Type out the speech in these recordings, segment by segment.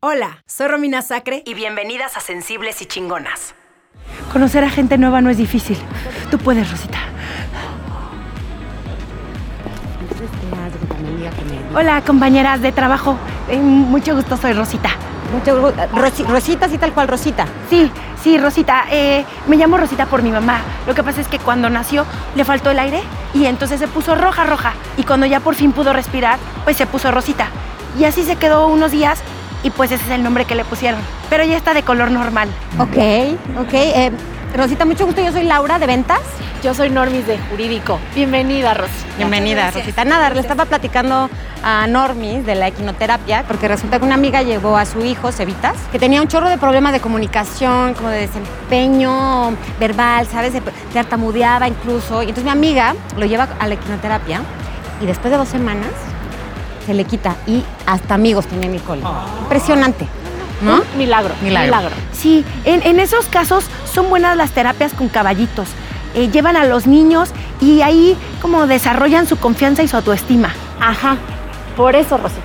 Hola, soy Romina Sacre y bienvenidas a Sensibles y Chingonas. Conocer a gente nueva no es difícil. Tú puedes, Rosita. Hola, compañeras de trabajo. Eh, mucho gusto, soy Rosita. Mucho gusto. Rosi- Rosita, sí, tal cual, Rosita. Sí, sí, Rosita. Eh, me llamo Rosita por mi mamá. Lo que pasa es que cuando nació le faltó el aire y entonces se puso roja, roja. Y cuando ya por fin pudo respirar, pues se puso Rosita. Y así se quedó unos días y pues ese es el nombre que le pusieron. Pero ya está de color normal. Ok, ok. eh, Rosita, mucho gusto. Yo soy Laura de Ventas. Yo soy Normis de Jurídico. Bienvenida, Rosy. Bienvenida, Rosita. Nada, le estaba platicando a Normis de la equinoterapia, porque resulta que una amiga llevó a su hijo, Cevitas, que tenía un chorro de problemas de comunicación, como de desempeño verbal, ¿sabes? Se tartamudeaba incluso. Y entonces mi amiga lo lleva a la equinoterapia y después de dos semanas se le quita y hasta amigos tenía Nicole. Impresionante, ¿no? Milagro. Milagro. Sí, en, en esos casos son buenas las terapias con caballitos. Eh, llevan a los niños y ahí como desarrollan su confianza y su autoestima. Ajá. Por eso, Rosita.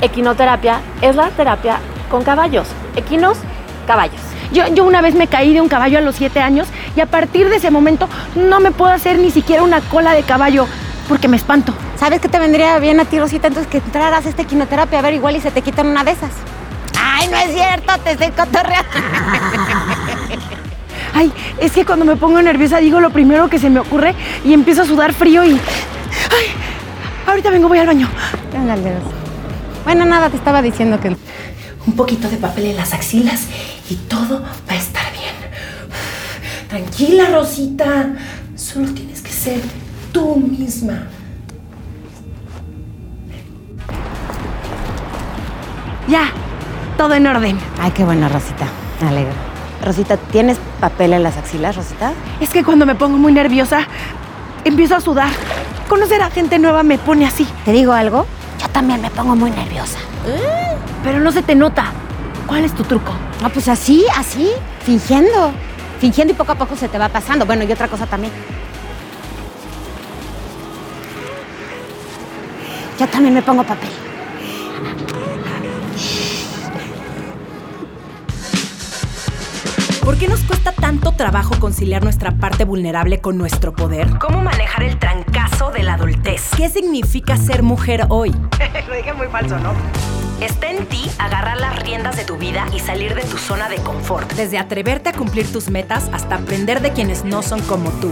Equinoterapia es la terapia con caballos. Equinos, caballos. Yo, yo una vez me caí de un caballo a los siete años y a partir de ese momento no me puedo hacer ni siquiera una cola de caballo porque me espanto. ¿Sabes qué te vendría bien a ti, Rosita? Entonces que entraras a esta equinoterapia, a ver, igual y se te quitan una de esas. Ay, no es cierto, te estoy cotorreando. Ay, es que cuando me pongo nerviosa digo lo primero que se me ocurre y empiezo a sudar frío y... Ay, ahorita vengo, voy al baño. Ándale. Bueno, nada, te estaba diciendo que... Un poquito de papel en las axilas y todo va a estar bien. Tranquila, Rosita. Solo tienes que ser tú misma. Ya, todo en orden. Ay, qué buena, Rosita. Me alegro. Rosita, ¿tienes papel en las axilas, Rosita? Es que cuando me pongo muy nerviosa, empiezo a sudar. Conocer a gente nueva me pone así, ¿Te digo algo? Yo también me pongo muy nerviosa. pero no se te nota. ¿Cuál es tu truco? Ah, pues así, así, fingiendo. Fingiendo y poco a poco se te va pasando. Bueno, y otra cosa también. Yo también me pongo papel. ¿Por qué nos cuesta tanto trabajo conciliar nuestra parte vulnerable con nuestro poder? ¿Cómo manejar el trancazo de la adultez? ¿Qué significa ser mujer hoy? Lo dije muy falso, ¿no? Está en ti agarrar las riendas de tu vida y salir de tu zona de confort. Desde atreverte a cumplir tus metas hasta aprender de quienes no son como tú.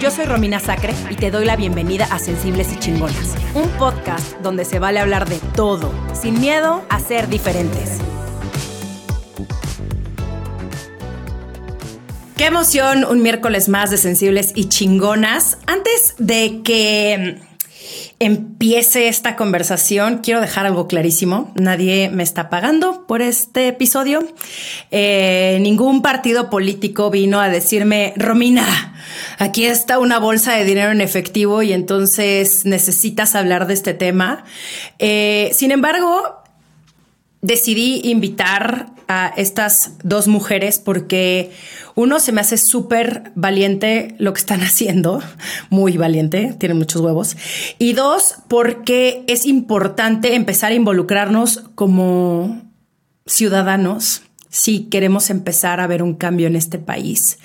Yo soy Romina Sacre y te doy la bienvenida a Sensibles y Chingonas, un podcast donde se vale hablar de todo, sin miedo a ser diferentes. Qué emoción, un miércoles más de sensibles y chingonas. Antes de que empiece esta conversación, quiero dejar algo clarísimo. Nadie me está pagando por este episodio. Eh, ningún partido político vino a decirme, Romina, aquí está una bolsa de dinero en efectivo y entonces necesitas hablar de este tema. Eh, sin embargo, decidí invitar a estas dos mujeres porque uno se me hace súper valiente lo que están haciendo, muy valiente, tienen muchos huevos. Y dos, porque es importante empezar a involucrarnos como ciudadanos si queremos empezar a ver un cambio en este país.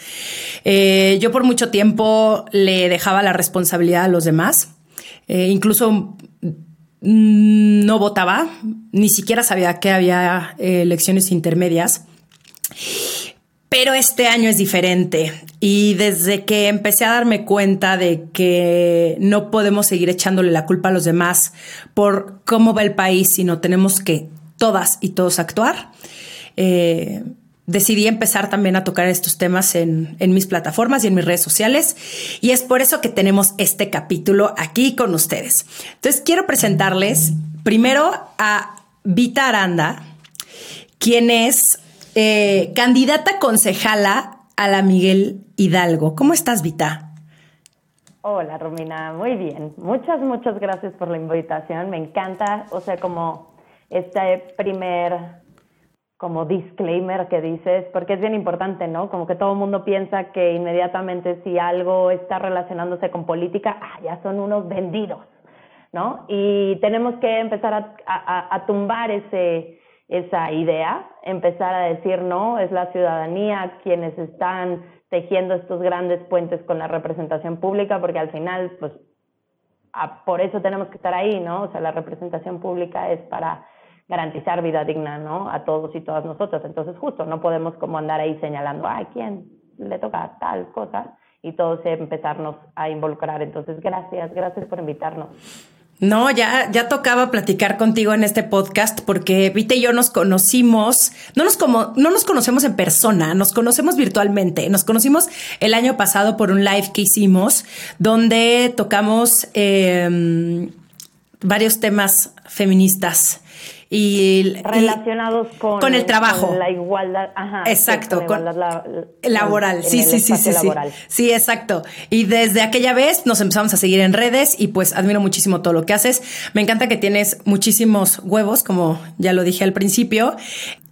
Eh, yo por mucho tiempo le dejaba la responsabilidad a los demás, eh, incluso no votaba, ni siquiera sabía que había eh, elecciones intermedias. Pero este año es diferente y desde que empecé a darme cuenta de que no podemos seguir echándole la culpa a los demás por cómo va el país, sino tenemos que todas y todos actuar, eh, decidí empezar también a tocar estos temas en, mis plataformas y en mis redes sociales. Y es por eso que tenemos este capítulo aquí con ustedes. Entonces quiero presentarles primero a Vita Aranda, quien es eh, candidata concejala a la Miguel Hidalgo. ¿Cómo estás, Vita? Hola Romina, muy bien. Muchas, muchas gracias por la invitación. Me encanta, o sea, como este primer como disclaimer que dices, porque es bien importante, ¿no? Como que todo el mundo piensa que inmediatamente si algo está relacionándose con política, ah, ya son unos vendidos, ¿no? Y tenemos que empezar a, a, a tumbar ese, esa idea, empezar a decir, no, es la ciudadanía quienes están tejiendo estos grandes puentes con la representación pública, porque al final, pues, por eso tenemos que estar ahí, ¿no? O sea, la representación pública es para garantizar vida digna, ¿no? A todos y todas nosotros. Entonces, justo, no podemos como andar ahí señalando, ay, ¿quién le toca tal cosa? Y todos empezarnos a involucrar. Entonces, gracias, gracias por invitarnos. No, ya, ya tocaba platicar contigo en este podcast porque Vite y yo nos conocimos, no nos como, no nos conocemos en persona, nos conocemos virtualmente. Nos conocimos el año pasado por un live que hicimos donde tocamos em, varios temas feministas y relacionados con, con el trabajo, la igualdad, ajá, exacto, con, laboral, sí, sí, sí, sí, sí, sí, exacto. Y desde aquella vez nos empezamos a seguir en redes y pues admiro muchísimo todo lo que haces. Me encanta que tienes muchísimos huevos, como ya lo dije al principio,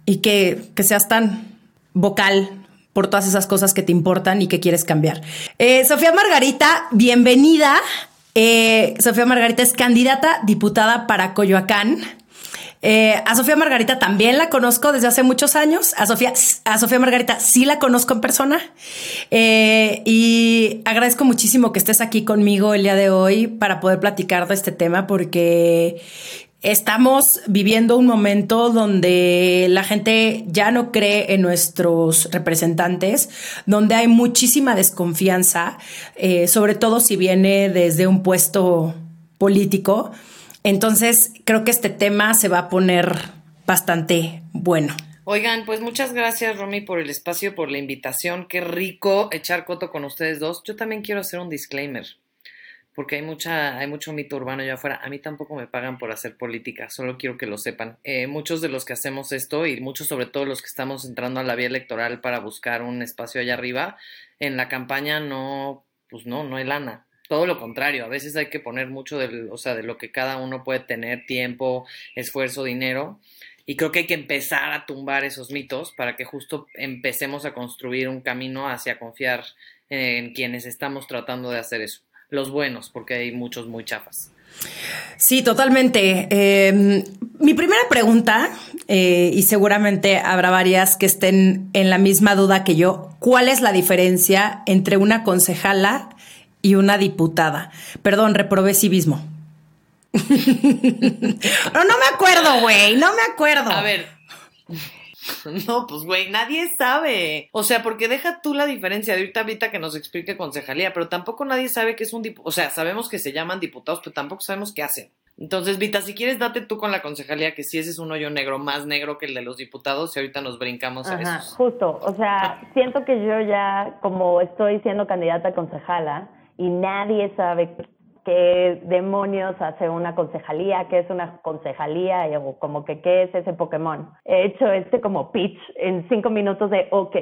y que, que seas tan vocal por todas esas cosas que te importan y que quieres cambiar. Eh, Sofía Margarita, bienvenida. Eh, Sofía Margarita es candidata diputada para Coyoacán. Eh, a Sofía Margarita también la conozco desde hace muchos años. A Sofía, a Sofía Margarita sí la conozco en persona. Eh, y agradezco muchísimo que estés aquí conmigo el día de hoy para poder platicar de este tema porque Estamos viviendo un momento donde la gente ya no cree en nuestros representantes, donde hay muchísima desconfianza, eh, sobre todo si viene desde un puesto político. Entonces, creo que este tema se va a poner bastante bueno. Oigan, pues muchas gracias, Romy, por el espacio, por la invitación. Qué rico echar coto con ustedes dos. Yo también quiero hacer un disclaimer, porque hay mucha, hay mucho mito urbano allá afuera. A mí tampoco me pagan por hacer política, solo quiero que lo sepan. Eh, muchos de los que hacemos esto, y muchos sobre todo los que estamos entrando a la vía electoral para buscar un espacio allá arriba, en la campaña no, pues no, no hay lana todo lo contrario, a veces hay que poner mucho del, o sea, de lo que cada uno puede tener, tiempo, esfuerzo, dinero. Y creo que hay que empezar a tumbar esos mitos para que justo empecemos a construir un camino hacia confiar en quienes estamos tratando de hacer eso. Los buenos, porque hay muchos muy chafas. Sí, totalmente. Em, mi primera pregunta, eh, y seguramente habrá varias que estén en la misma duda que yo, ¿cuál es la diferencia entre una concejala y una diputada. Perdón, reprobé civismo. no, no me acuerdo, güey, no me acuerdo. A ver. No, pues güey, nadie sabe. O sea, porque deja tú la diferencia de ahorita, ahorita que nos explique concejalía, pero tampoco nadie sabe que es un diputado. O sea, sabemos que se llaman diputados, pero tampoco sabemos qué hacen. Entonces, Vita, si quieres, date tú con la concejalía, que si ese es un hoyo negro, más negro que el de los diputados, y ahorita nos brincamos a eso. Justo, o sea, siento que yo ya, como estoy siendo candidata a concejala, y nadie sabe qué demonios hace una concejalía, qué es una concejalía, o como que qué es ese Pokémon. He hecho este como pitch en cinco minutos de, ok,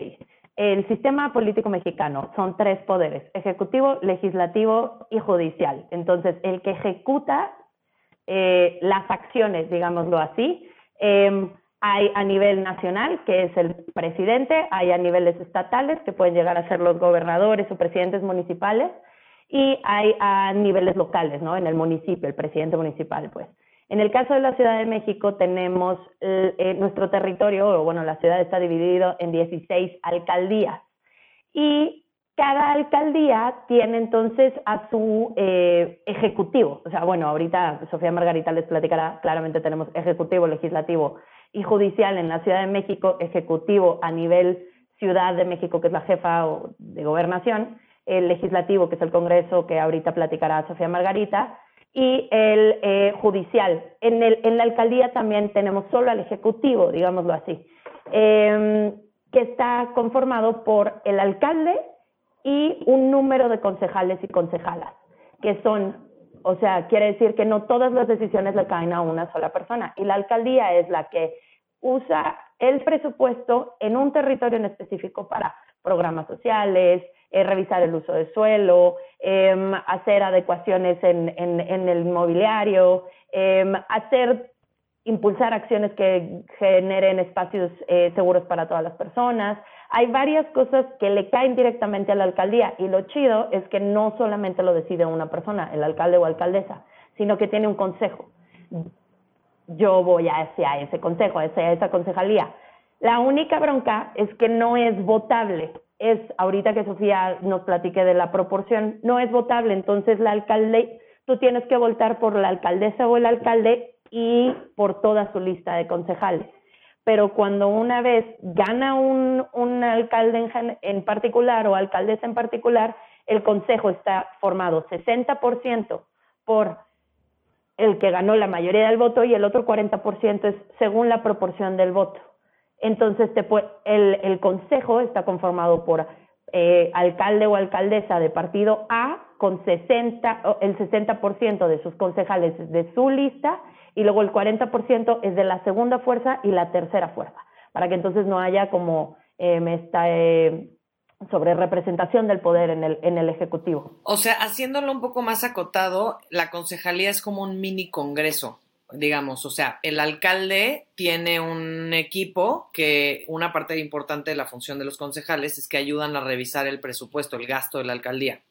el sistema político mexicano son tres poderes, ejecutivo, legislativo y judicial. Entonces, el que ejecuta eh, las acciones, digámoslo así, em, hay a nivel nacional, que es el presidente, hay a niveles estatales, que pueden llegar a ser los gobernadores o presidentes municipales, y hay a niveles locales, ¿no? En el municipio, el presidente municipal, pues. En el caso de la Ciudad de México tenemos eh, nuestro territorio, o bueno, la ciudad está dividido en 16 alcaldías y cada alcaldía tiene entonces a su eh, ejecutivo. O sea, bueno, ahorita Sofía Margarita les platicará, claramente tenemos ejecutivo, legislativo y judicial en la Ciudad de México, ejecutivo a nivel Ciudad de México, que es la jefa de gobernación, el legislativo, que es el Congreso, que ahorita platicará Sofía Margarita, y el eh, judicial. En, el, en la alcaldía también tenemos solo al ejecutivo, digámoslo así, em, que está conformado por el alcalde y un número de concejales y concejalas, que son, o sea, quiere decir que no todas las decisiones le caen a una sola persona, y la alcaldía es la que usa el presupuesto en un territorio en específico para programas sociales, eh, revisar el uso de suelo, em, hacer adecuaciones en, el inmobiliario, em, hacer, impulsar acciones que generen espacios eh, seguros para todas las personas. Hay varias cosas que le caen directamente a la alcaldía y lo chido es que no solamente lo decide una persona, el alcalde o alcaldesa, sino que tiene un consejo yo voy hacia ese consejo, hacia esa concejalía. La única bronca es que no es votable. Es, ahorita que Sofía nos platique de la proporción, no es votable. Entonces, la alcalde, tú tienes que votar por la alcaldesa o el alcalde y por toda su lista de concejales. Pero cuando una vez gana un, un alcalde en, en particular o alcaldesa en particular, el consejo está formado 60% por el que ganó la mayoría del voto y el otro 40% es según la proporción del voto. Entonces, te el, el consejo está conformado por eh, alcalde o alcaldesa de partido A con 60, el 60% de sus concejales de su lista y luego el 40% es de la segunda fuerza y la tercera fuerza, para que entonces no haya como eh, esta eh, sobre representación del poder en el, en el Ejecutivo. O sea, haciéndolo un poco más acotado, la concejalía es como un mini congreso, digamos, o sea, el alcalde tiene un equipo que una parte importante de la función de los concejales es que ayudan a revisar el presupuesto, el gasto de la alcaldía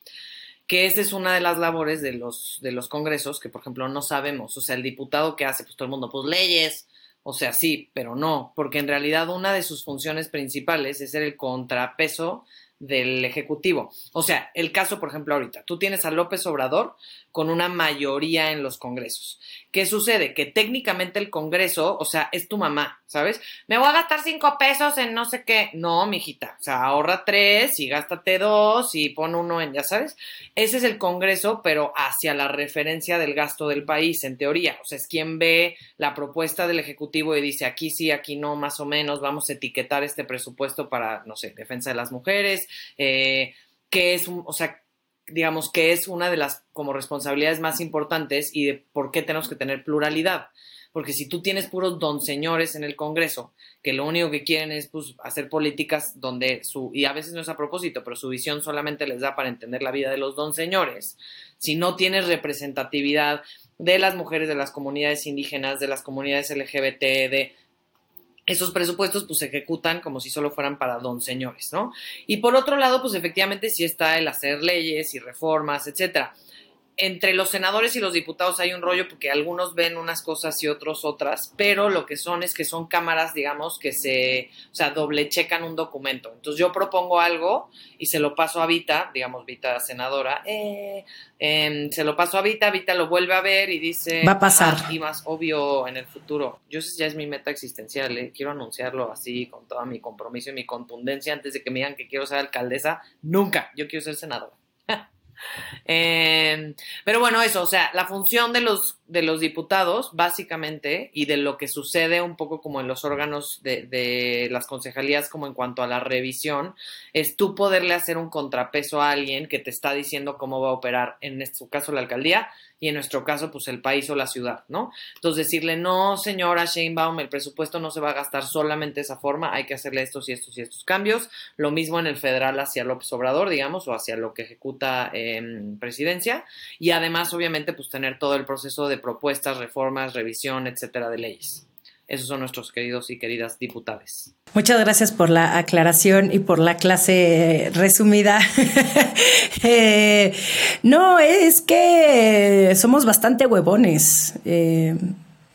que esa es una de las labores de los, de los congresos que, por ejemplo, no sabemos. O sea, el diputado que hace, pues todo el mundo, pues leyes, o sea, sí, pero no, porque en realidad una de sus funciones principales es ser el contrapeso del Ejecutivo. O sea, el caso, por ejemplo, ahorita, tú tienes a López Obrador con una mayoría en los congresos. ¿Qué sucede? Que técnicamente el Congreso, o sea, es tu mamá, ¿sabes? Me voy a gastar cinco pesos en no sé qué. No, mijita. O sea, ahorra tres y gástate dos y pon uno en, ya sabes. Ese es el Congreso, pero hacia la referencia del gasto del país, en teoría. O sea, es quien ve la propuesta del Ejecutivo y dice aquí sí, aquí no, más o menos, vamos a etiquetar este presupuesto para, no sé, defensa de las mujeres, eh, que es o sea, digamos que es una de las como responsabilidades más importantes y de por qué tenemos que tener pluralidad. Porque si tú tienes puros don señores en el Congreso, que lo único que quieren es pues, hacer políticas donde su, y a veces no es a propósito, pero su visión solamente les da para entender la vida de los don señores, si no tienes representatividad de las mujeres, de las comunidades indígenas, de las comunidades LGBT, de esos presupuestos pues se ejecutan como si solo fueran para don señores, ¿no? Y por otro lado, pues efectivamente sí está el hacer leyes y reformas, etcétera entre los senadores y los diputados hay un rollo porque algunos ven unas cosas y otros otras, pero lo que son es que son cámaras, digamos, que se, o sea, doble checan un documento. Entonces yo propongo algo y se lo paso a Vita, digamos, Vita senadora, eh, em, se lo paso a Vita, Vita lo vuelve a ver y dice... Va a pasar. Ah, y más obvio en el futuro. Yo sé ya es mi meta existencial, ¿eh? quiero anunciarlo así con todo mi compromiso y mi contundencia antes de que me digan que quiero ser alcaldesa. Nunca, yo quiero ser senadora. Eh, pero bueno, eso, o sea, la función de los, de los diputados, básicamente, y de lo que sucede un poco como en los órganos de, de, las concejalías, como en cuanto a la revisión, es tú poderle hacer un contrapeso a alguien que te está diciendo cómo va a operar, en este caso la alcaldía, y en nuestro caso, pues el país o la ciudad, ¿no? Entonces decirle, no, señora Sheinbaum, el presupuesto no se va a gastar solamente de esa forma, hay que hacerle estos y estos y estos cambios. Lo mismo en el federal hacia López Obrador, digamos, o hacia lo que ejecuta presidencia. Y además, obviamente, pues tener todo el proceso de propuestas, reformas, revisión, etcétera, de leyes. Esos son nuestros queridos y queridas diputados. Muchas gracias por la aclaración y por la clase resumida. eh, no, es que somos bastante huevones. Eh,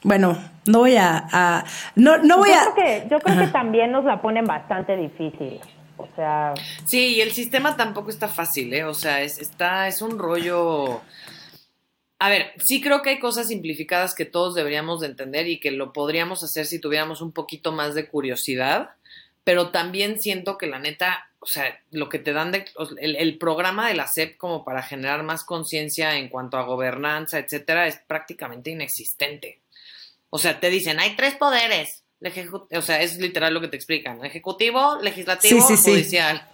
bueno, no voy a, a no, no voy yo a. Creo que, yo creo que también nos la ponen bastante difícil. O sea. Sí, y el sistema tampoco está fácil, ¿eh? O sea, es, está, es un rollo a ver, sí creo que hay cosas simplificadas que todos deberíamos de entender y que lo podríamos hacer si tuviéramos un poquito más de curiosidad, pero también siento que la neta, o sea, lo que te dan de, el, el programa de la SEP como para generar más conciencia en cuanto a gobernanza, etcétera, es prácticamente inexistente. O sea, te dicen, hay tres poderes. O sea, es literal lo que te explican. Ejecutivo, legislativo, sí, sí, judicial. Sí.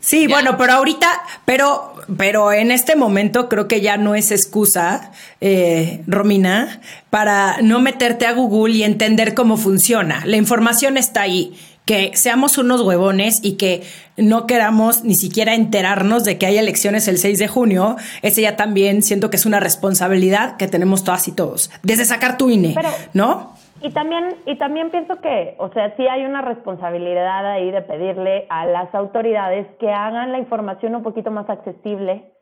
Sí, ¿Ya? bueno, pero ahorita, pero, pero en este momento creo que ya no es excusa, eh, Romina, para no meterte a Google y entender cómo funciona. La información está ahí. Que seamos unos huevones y que no queramos ni siquiera enterarnos de que hay elecciones el 6 de junio, ese ya también siento que es una responsabilidad que tenemos todas y todos. Desde sacar tu INE, pero, ¿no? Y también, y también pienso que, o sea, sí hay una responsabilidad ahí de pedirle a las autoridades que hagan la información un poquito más accesible,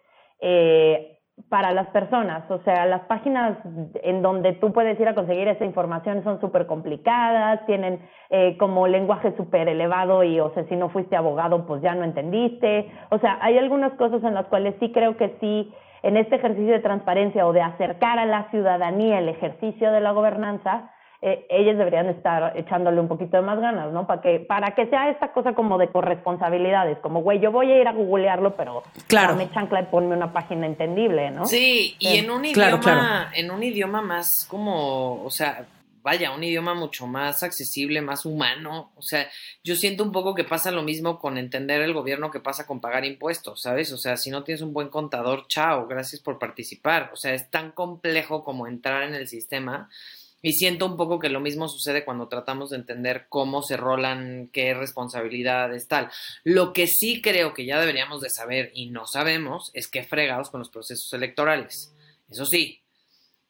eh, para las personas. O sea, las páginas en donde tú puedes ir a conseguir esa información son súper complicadas, tienen eh, como lenguaje súper elevado y, o sea, si no fuiste abogado, pues ya no entendiste. O sea, hay algunas cosas en las cuales sí creo que sí, en este ejercicio de transparencia o de acercar a la ciudadanía el ejercicio de la gobernanza, eh, ellos deberían estar echándole un poquito de más ganas, ¿no? Para que, para que sea esta cosa como de corresponsabilidades, como, güey, yo voy a ir a googlearlo, pero claro. dame chancla y ponme una página entendible, ¿no? Sí, y en un idioma, en un idioma más como, o sea, vaya, un idioma mucho más accesible, más humano. O sea, yo siento un poco que pasa lo mismo con entender el gobierno que pasa con pagar impuestos, ¿sabes? O sea, si no tienes un buen contador, chao, gracias por participar. O sea, es tan complejo como entrar en el sistema y siento un poco que lo mismo sucede cuando tratamos de entender cómo se rolan, qué responsabilidades, tal. Lo que sí creo que ya deberíamos de saber y no sabemos es qué fregados con los procesos electorales. Eso sí.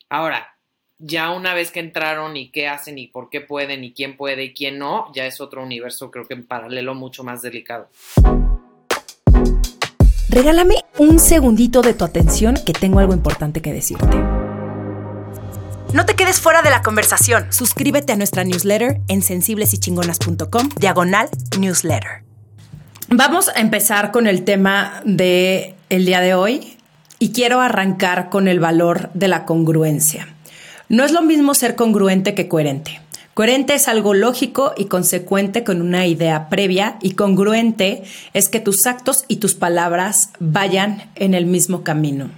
Ahora, ya una vez que entraron y qué hacen y por qué pueden y quién puede y quién no, ya es otro universo creo que en paralelo mucho más delicado. Regálame un segundito de tu atención que tengo algo importante que decirte. No te quedes fuera de la conversación. Suscríbete a nuestra newsletter en sensiblesychingonas.com, diagonal newsletter. Vamos a empezar con el tema de el día de hoy y quiero arrancar con el valor de la congruencia. No es lo mismo ser congruente que coherente. Coherente es algo lógico y consecuente con una idea previa y congruente es que tus actos y tus palabras vayan en el mismo camino.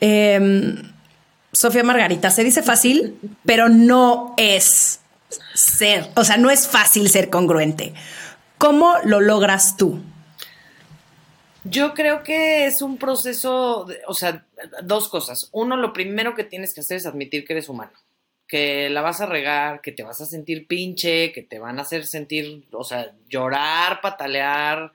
Eh, Sofía Margarita, se dice fácil, pero no es ser, o sea, no es fácil ser congruente. ¿Cómo lo logras tú? Yo creo que es un proceso, o sea, dos cosas. Uno, lo primero que tienes que hacer es admitir que eres humano, que la vas a regar, que te vas a sentir pinche, que te van a hacer sentir, o sea, llorar, patalear,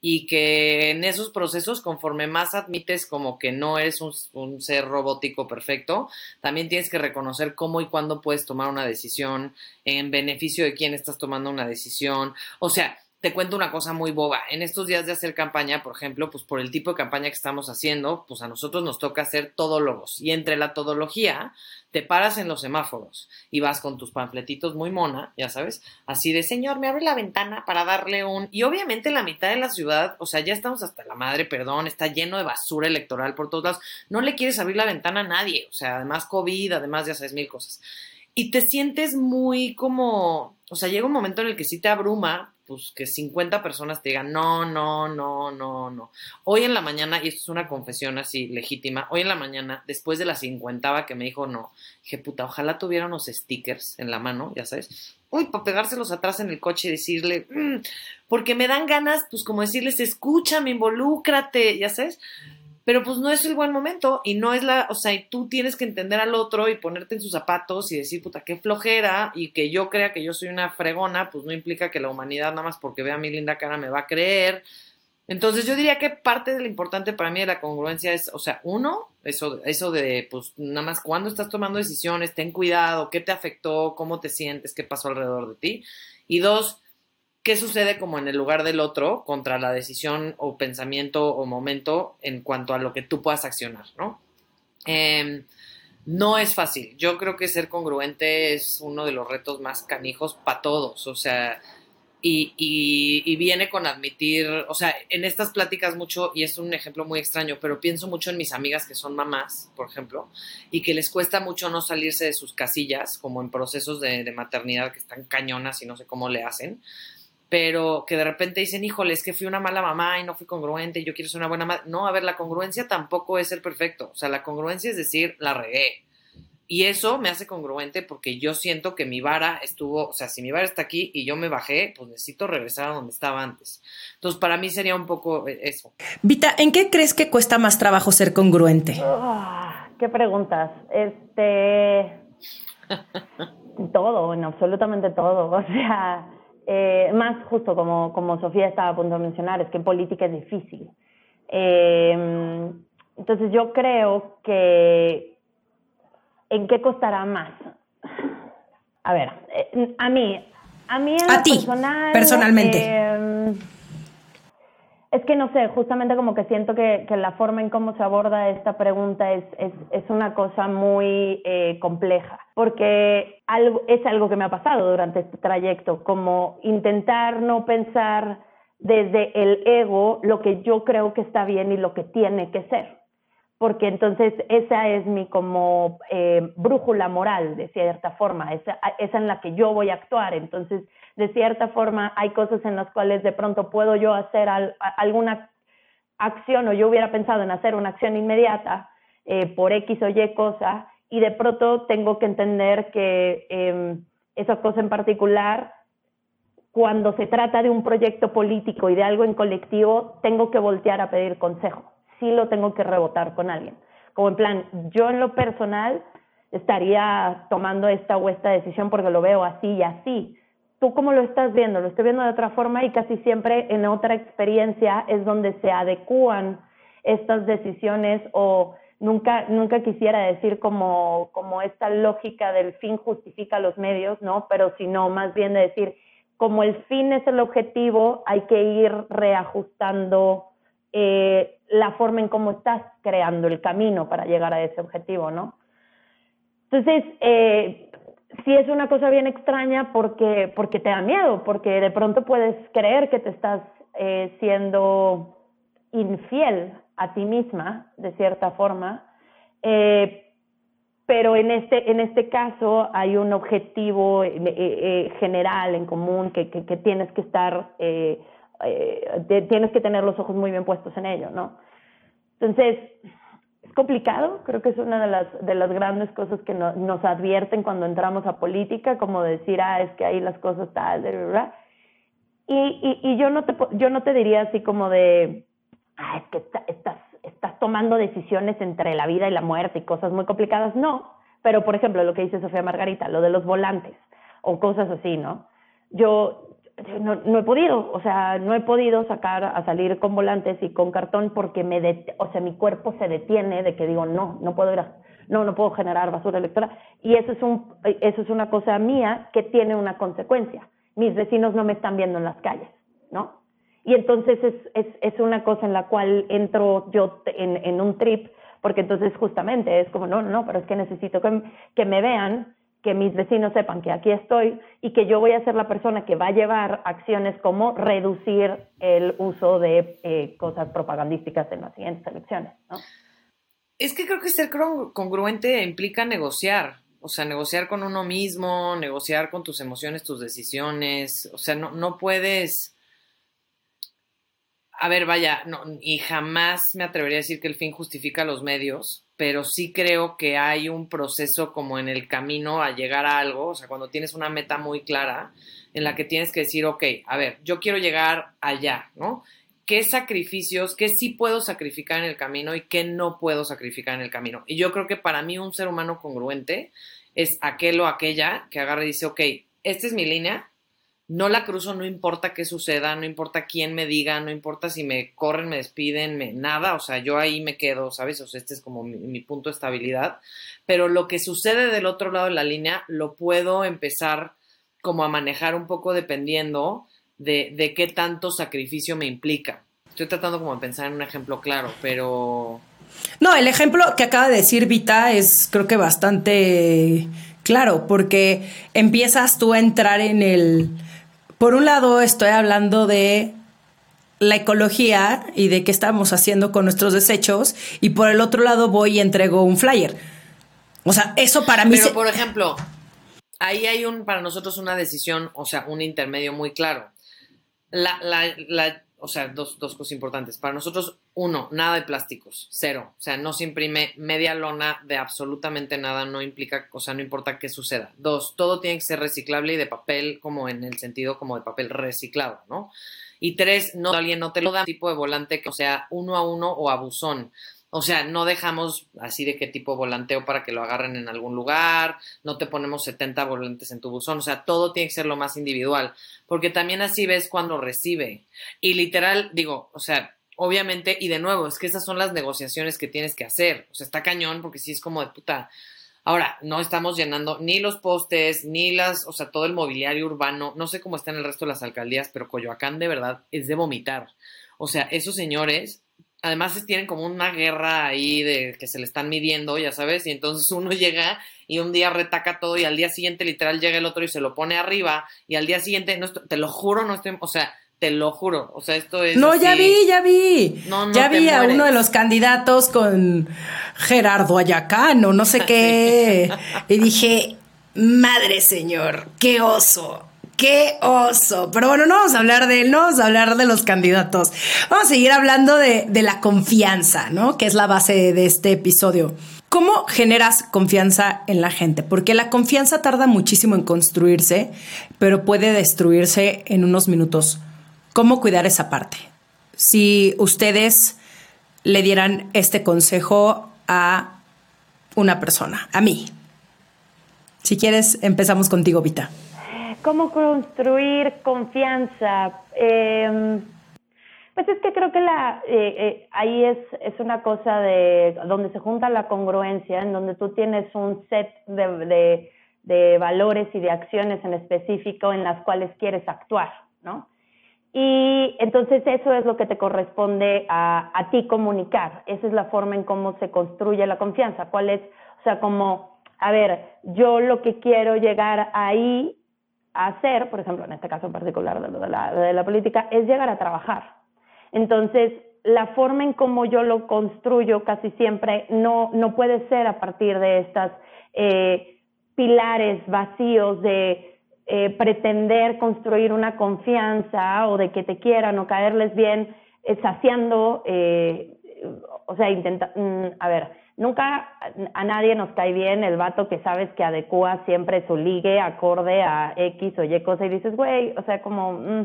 y que en esos procesos, conforme más admites como que no eres un, ser robótico perfecto, también tienes que reconocer cómo y cuándo puedes tomar una decisión, en beneficio de quién estás tomando una decisión. O sea, te cuento una cosa muy boba. En estos días de hacer campaña, por ejemplo, pues por el tipo de campaña que estamos haciendo, pues a nosotros nos toca hacer todólogos. Y entre la todología, te paras en los semáforos y vas con tus panfletitos muy mona, ya sabes, así de, señor, me abre la ventana para darle un... Y obviamente la mitad de la ciudad, o sea, ya estamos hasta la madre, perdón, está lleno de basura electoral por todos lados. No le quieres abrir la ventana a nadie, o sea, además COVID, además ya sabes mil cosas. Y te sientes muy como, o sea, llega un momento en el que sí te abruma pues que 50 personas te digan, no, no, no, no, no. Hoy en la mañana, y esto es una confesión así legítima, hoy en la mañana, después de la cincuentava que me dijo no, dije, puta, ojalá tuviera unos stickers en la mano, ya sabes, uy, para pegárselos atrás en el coche y decirle, mm", porque me dan ganas, pues como decirles, escúchame, involúcrate, ya sabes, pero pues no es el buen momento y no es la, o sea, tú tienes que entender al otro y ponerte en sus zapatos y decir, puta, qué flojera y que yo crea que yo soy una fregona, pues no implica que la humanidad nada más porque vea mi linda cara me va a creer. Entonces yo diría que parte de lo importante para mí de la congruencia es, o sea, uno, eso, eso de, pues nada más cuando estás tomando decisiones, ten cuidado, qué te afectó, cómo te sientes, qué pasó alrededor de ti. Y dos, qué sucede como en el lugar del otro contra la decisión o pensamiento o momento en cuanto a lo que tú puedas accionar, ¿no? Em, no es fácil. Yo creo que ser congruente es uno de los retos más canijos para todos. O sea, y, y, viene con admitir, o sea, en estas pláticas mucho, y es un ejemplo muy extraño, pero pienso mucho en mis amigas que son mamás, por ejemplo, y que les cuesta mucho no salirse de sus casillas, como en procesos de, de maternidad que están cañonas y no sé cómo le hacen pero que de repente dicen, híjole, es que fui una mala mamá y no fui congruente y yo quiero ser una buena madre. No, a ver, la congruencia tampoco es ser perfecto. O sea, la congruencia es decir, la regué. Y eso me hace congruente porque yo siento que mi vara estuvo, o sea, si mi vara está aquí y yo me bajé, pues necesito regresar a donde estaba antes. Entonces, para mí sería un poco eh, eso. Vita, ¿en qué crees que cuesta más trabajo ser congruente? Ah, ¿Qué preguntas? Este. todo, en absolutamente todo. O sea eh, más justo como, como Sofía estaba a punto de mencionar, es que política es difícil. Eh, entonces yo creo que ¿en qué costará más? A ver, eh, a mí, a mí en a ti, personalmente. Es que no sé, justamente como que siento que, la forma en cómo se aborda esta pregunta es, una cosa muy eh, compleja, porque es algo que me ha pasado durante este trayecto, como intentar no pensar desde el ego lo que yo creo que está bien y lo que tiene que ser porque entonces esa es mi como eh, brújula moral, de cierta forma, esa, esa en la que yo voy a actuar. Entonces, de cierta forma, hay cosas en las cuales de pronto puedo yo hacer alguna acción o yo hubiera pensado en hacer una acción inmediata eh, por X o Y cosa y de pronto tengo que entender que eh, esa cosa en particular, cuando se trata de un proyecto político y de algo en colectivo, tengo que voltear a pedir consejo sí lo tengo que rebotar con alguien. Como en plan, yo en lo personal estaría tomando esta o esta decisión porque lo veo así y así. ¿Tú cómo lo estás viendo? Lo estoy viendo de otra forma y casi siempre en otra experiencia es donde se adecúan estas decisiones o nunca, nunca quisiera decir como, como esta lógica del fin justifica los medios, ¿no? Pero sino más bien de decir, como el fin es el objetivo, hay que ir reajustando eh, la forma en cómo estás creando el camino para llegar a ese objetivo, ¿no? Entonces, eh, sí es una cosa bien extraña porque, porque te da miedo, porque de pronto puedes creer que te estás eh, siendo infiel a ti misma, de cierta forma, eh, pero en este, en este caso hay un objetivo general en común que, que, que tienes que estar eh, tienes que tener los ojos muy bien puestos en ello, ¿no? Entonces, es complicado, creo que es una de las, de las grandes cosas que nos advierten cuando entramos a política, como decir, ah, es que ahí las cosas tal, ¿verdad? Y, y, y yo, no te, yo no te diría así como de, ah, es que estás, estás tomando decisiones entre la vida y la muerte y cosas muy complicadas, no, pero por ejemplo, lo que dice Sofía Margarita, lo de los volantes o cosas así, ¿no? Yo, no, no, he podido, o sea, no he podido sacar a salir con volantes y con cartón porque me, o sea, mi cuerpo se detiene de que digo, no, no puedo ir a, no, no puedo generar basura electoral. Y eso es, un, eso es una cosa mía que tiene una consecuencia. Mis vecinos no me están viendo en las calles, ¿no? Y entonces es, es, es una cosa en la cual entro yo en, en un trip, porque entonces justamente es como, no, no, pero es que necesito que me vean que mis vecinos sepan que aquí estoy y que yo voy a ser la persona que va a llevar acciones como reducir el uso de eh, cosas propagandísticas en las siguientes elecciones. ¿no? Es que creo que ser congruente implica negociar, o sea, negociar con uno mismo, negociar con tus emociones, tus decisiones, o sea, no, no puedes... A ver, vaya, no, y jamás me atrevería a decir que el fin justifica los medios, pero sí creo que hay un proceso como en el camino a llegar a algo, o sea, cuando tienes una meta muy clara en la que tienes que decir, ok, a ver, yo quiero llegar allá, ¿no? ¿Qué sacrificios, qué sí puedo sacrificar en el camino y qué no puedo sacrificar en el camino? Y yo creo que para mí un ser humano congruente es aquel o aquella que agarra y dice, ok, esta es mi línea, no la cruzo, no importa qué suceda, no importa quién me diga, no importa si me corren, me despiden, me, nada, o sea, yo ahí me quedo, ¿sabes? O sea, este es como mi, punto de estabilidad, pero lo que sucede del otro lado de la línea lo puedo empezar como a manejar un poco dependiendo de, de qué tanto sacrificio me implica. Estoy tratando como de pensar en un ejemplo claro, pero... No, el ejemplo que acaba de decir Vita es creo que bastante claro, porque empiezas tú a entrar en el por un lado estoy hablando de la ecología y de qué estamos haciendo con nuestros desechos y por el otro lado voy y entrego un flyer. O sea, eso para mí... Pero, por ejemplo, ahí hay un, para nosotros una decisión, o sea, un intermedio muy claro. La, la, la, o sea, dos, dos cosas importantes. Para nosotros, uno, nada de plásticos, cero. O sea, no se imprime media lona de absolutamente nada, no implica, o sea, no importa qué suceda. Dos, todo tiene que ser reciclable y de papel, como en el sentido como de papel reciclado, ¿no? Y tres, no, alguien no te lo da tipo de volante que sea uno a uno o a buzón. O sea, no dejamos así de qué tipo volanteo para que lo agarren en algún lugar, no te ponemos 70 volantes en tu buzón, o sea, todo tiene que ser lo más individual, porque también así ves cuando recibe. Y literal, digo, o sea, obviamente, y de nuevo, es que esas son las negociaciones que tienes que hacer. O sea, está cañón porque sí es como de puta. Ahora, no estamos llenando ni los postes, ni las, o sea, todo el mobiliario urbano. No sé cómo está en el resto de las alcaldías, pero Coyoacán de verdad es de vomitar. O sea, esos señores, además tienen como una guerra ahí de que se le están midiendo, ya sabes, y entonces uno llega y un día retaca todo y al día siguiente literal llega el otro y se lo pone arriba y al día siguiente, no, te lo juro, no estoy, o sea, te lo juro. O sea, esto es. No, ya vi, ya vi. ya vi a uno de los candidatos con Gerardo Ayacán o no sé qué. y dije, madre señor, qué oso. ¡Qué oso! Pero bueno, no vamos a hablar de él, no vamos a hablar de los candidatos. Vamos a seguir hablando de, la confianza, ¿no? Que es la base de este episodio. ¿Cómo generas confianza en la gente? Porque la confianza tarda muchísimo en construirse, pero puede destruirse en unos minutos cómo cuidar esa parte. Si ustedes le dieran este consejo a una persona, a mí. Si quieres, empezamos contigo, Vita. ¿Cómo construir confianza? Em, pues es que creo que la, eh, eh, ahí es, es una cosa de donde se junta la congruencia, en donde tú tienes un set de, de valores y de acciones en específico en las cuales quieres actuar, ¿no? Y entonces eso es lo que te corresponde a, a, ti comunicar. Esa es la forma en cómo se construye la confianza. ¿Cuál es? O sea, como, a ver, yo lo que quiero llegar ahí hacer, por ejemplo, en este caso en particular de, de, la, de la política, es llegar a trabajar. Entonces, la forma en cómo yo lo construyo casi siempre no, no puede ser a partir de estas eh, pilares vacíos de eh, pretender construir una confianza o de que te quieran o caerles bien, eh, saciando, o sea, intenta, mm, a ver, nunca a nadie nos cae bien el vato que sabes que adecua siempre su ligue acorde a X o Y cosa y dices, güey, o sea, como, mm,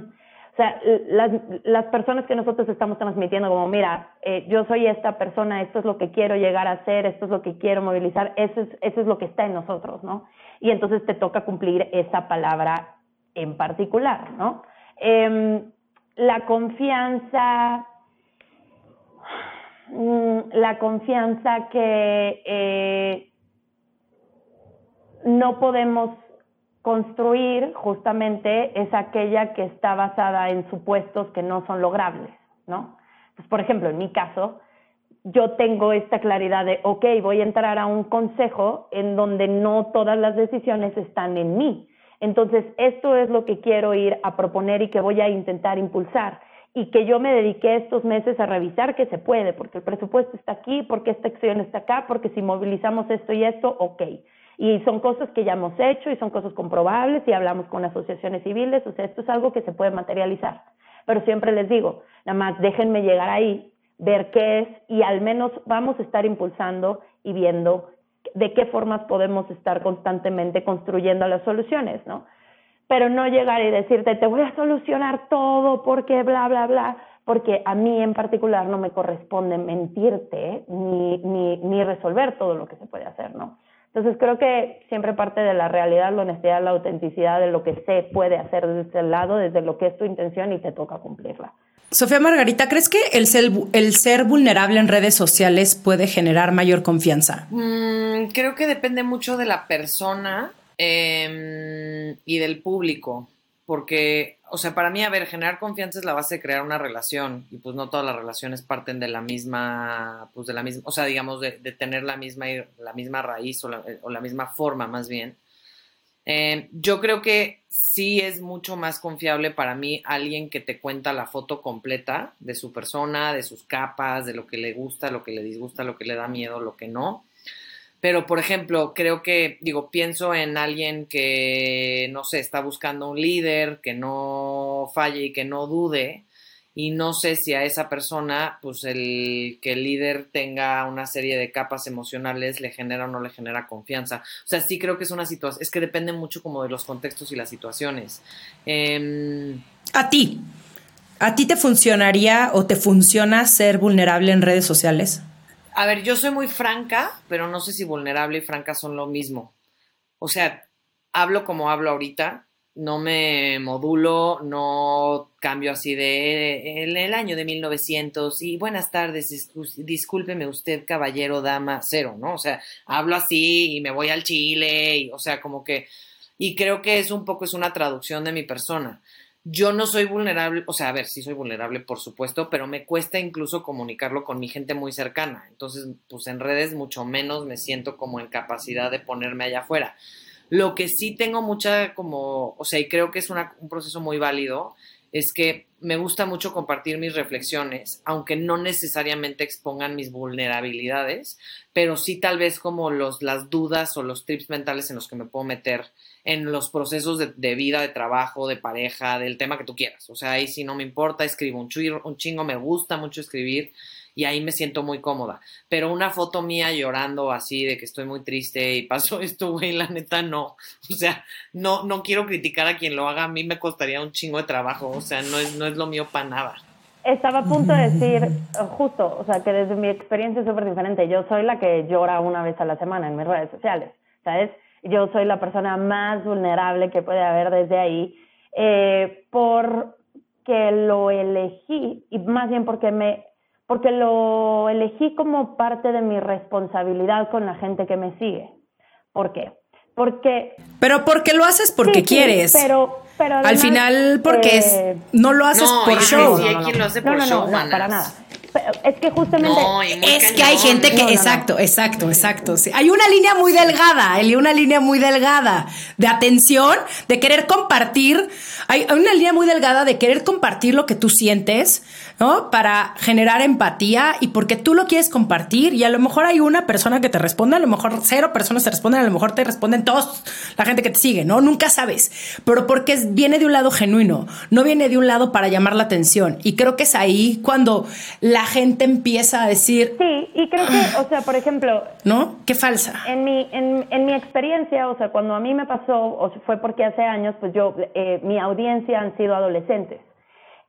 o sea, las, las personas que nosotros estamos transmitiendo como, mira, eh, yo soy esta persona, esto es lo que quiero llegar a ser, esto es lo que quiero movilizar, eso es, eso es lo que está en nosotros, ¿no? y entonces te toca cumplir esa palabra en particular, ¿no? Em, la confianza, mm, la confianza que eh, no podemos construir justamente es aquella que está basada en supuestos que no son logrables, ¿no? Pues, por ejemplo, en mi caso, yo tengo esta claridad de, ok, voy a entrar a un consejo en donde no todas las decisiones están en mí. Entonces, esto es lo que quiero ir a proponer y que voy a intentar impulsar. Y que yo me dediqué estos meses a revisar que se puede, porque el presupuesto está aquí, porque esta acción está acá, porque si movilizamos esto y esto, ok. Y son cosas que ya hemos hecho y son cosas comprobables y hablamos con asociaciones civiles, o sea, esto es algo que se puede materializar. Pero siempre les digo, nada más déjenme llegar ahí ver qué es y al menos vamos a estar impulsando y viendo de qué formas podemos estar constantemente construyendo las soluciones, ¿no? Pero no llegar y decirte, te voy a solucionar todo porque bla, bla, bla, porque a mí en particular no me corresponde mentirte ni, ni, ni resolver todo lo que se puede hacer, ¿no? Entonces creo que siempre parte de la realidad, la honestidad, la autenticidad de lo que se puede hacer desde ese lado, desde lo que es tu intención y te toca cumplirla. Sofía Margarita, ¿crees que el ser, el ser vulnerable en redes sociales puede generar mayor confianza? Mm, creo que depende mucho de la persona em, y del público, porque, o sea, para mí, a ver, generar confianza es la base de crear una relación y pues no todas las relaciones parten de la misma, pues de la misma, o sea, digamos, de, tener la misma, la misma raíz o la, misma forma más bien. Eh, yo creo que sí es mucho más confiable para mí alguien que te cuenta la foto completa de su persona, de sus capas, de lo que le gusta, lo que le disgusta, lo que le da miedo, lo que no. Pero, por ejemplo, creo que, digo, pienso en alguien que, no sé, está buscando un líder, que no falle y que no dude y no sé si a esa persona, pues el que el líder tenga una serie de capas emocionales le genera o no le genera confianza. O sea, sí creo que es una situación, es que depende mucho como de los contextos y las situaciones. Em, a ti, ¿a ti te funcionaría o te funciona ser vulnerable en redes sociales? A ver, yo soy muy franca, pero no sé si vulnerable y franca son lo mismo. O sea, hablo como hablo ahorita, no me modulo, no cambio así de en el año de 1900 y buenas tardes, discúlpeme usted, caballero, dama, cero, ¿no? O sea, hablo así y me voy al Chile, o sea, como que, y creo que es un poco, es una traducción de mi persona. Yo no soy vulnerable, o sea, a ver, sí soy vulnerable, por supuesto, pero me cuesta incluso comunicarlo con mi gente muy cercana. Entonces, pues en redes mucho menos me siento como en capacidad de ponerme allá afuera. Lo que sí tengo mucha como, o sea, y creo que es un proceso muy válido, es que me gusta mucho compartir mis reflexiones, aunque no necesariamente expongan mis vulnerabilidades, pero sí tal vez como los, las dudas o los tips mentales en los que me puedo meter en los procesos de, de vida, de trabajo, de pareja, del tema que tú quieras. O sea, ahí sí no me importa, escribo un, un chingo, me gusta mucho escribir y ahí me siento muy cómoda. Pero una foto mía llorando así de que estoy muy triste y pasó esto, güey, la neta no. O sea, no, no quiero criticar a quien lo haga, a mí me costaría un chingo de trabajo, o sea, no es, no es lo mío para nada. Estaba a punto de decir, justo, o sea, que desde mi experiencia es súper diferente. Yo soy la que llora una vez a la semana en mis redes sociales, ¿sabes? Yo soy la persona más vulnerable que puede haber desde ahí, eh, porque lo elegí, y más bien porque me porque lo elegí como parte de mi responsabilidad con la gente que me sigue. ¿Por qué? Porque... Pero porque lo haces porque quieres. pero, pero Al final porque es, eh, no lo haces por show. No, show, no, no, para nada. Es que justamente... No, Es que hay gente que, No, no, no. exacto, exacto, exacto. sí. Hay una línea muy delgada, hay una línea muy delgada de atención, de querer compartir. Hay una línea muy delgada de querer compartir lo que tú sientes, ¿no? Para generar empatía y porque tú lo quieres compartir y a lo mejor hay una persona que te responde, a lo mejor cero personas te responden, a lo mejor te responden todos la gente que te sigue, ¿no? Nunca sabes, pero porque viene de un lado genuino, no viene de un lado para llamar la atención. Y creo que es ahí cuando la gente empieza a decir, Sí, y creo que, o sea, por ejemplo, ¿no? Qué falsa. En mi, en, en mi experiencia, o sea, cuando a mí me pasó, o sea, fue porque hace años, pues yo, eh, mi audiencia han sido adolescentes.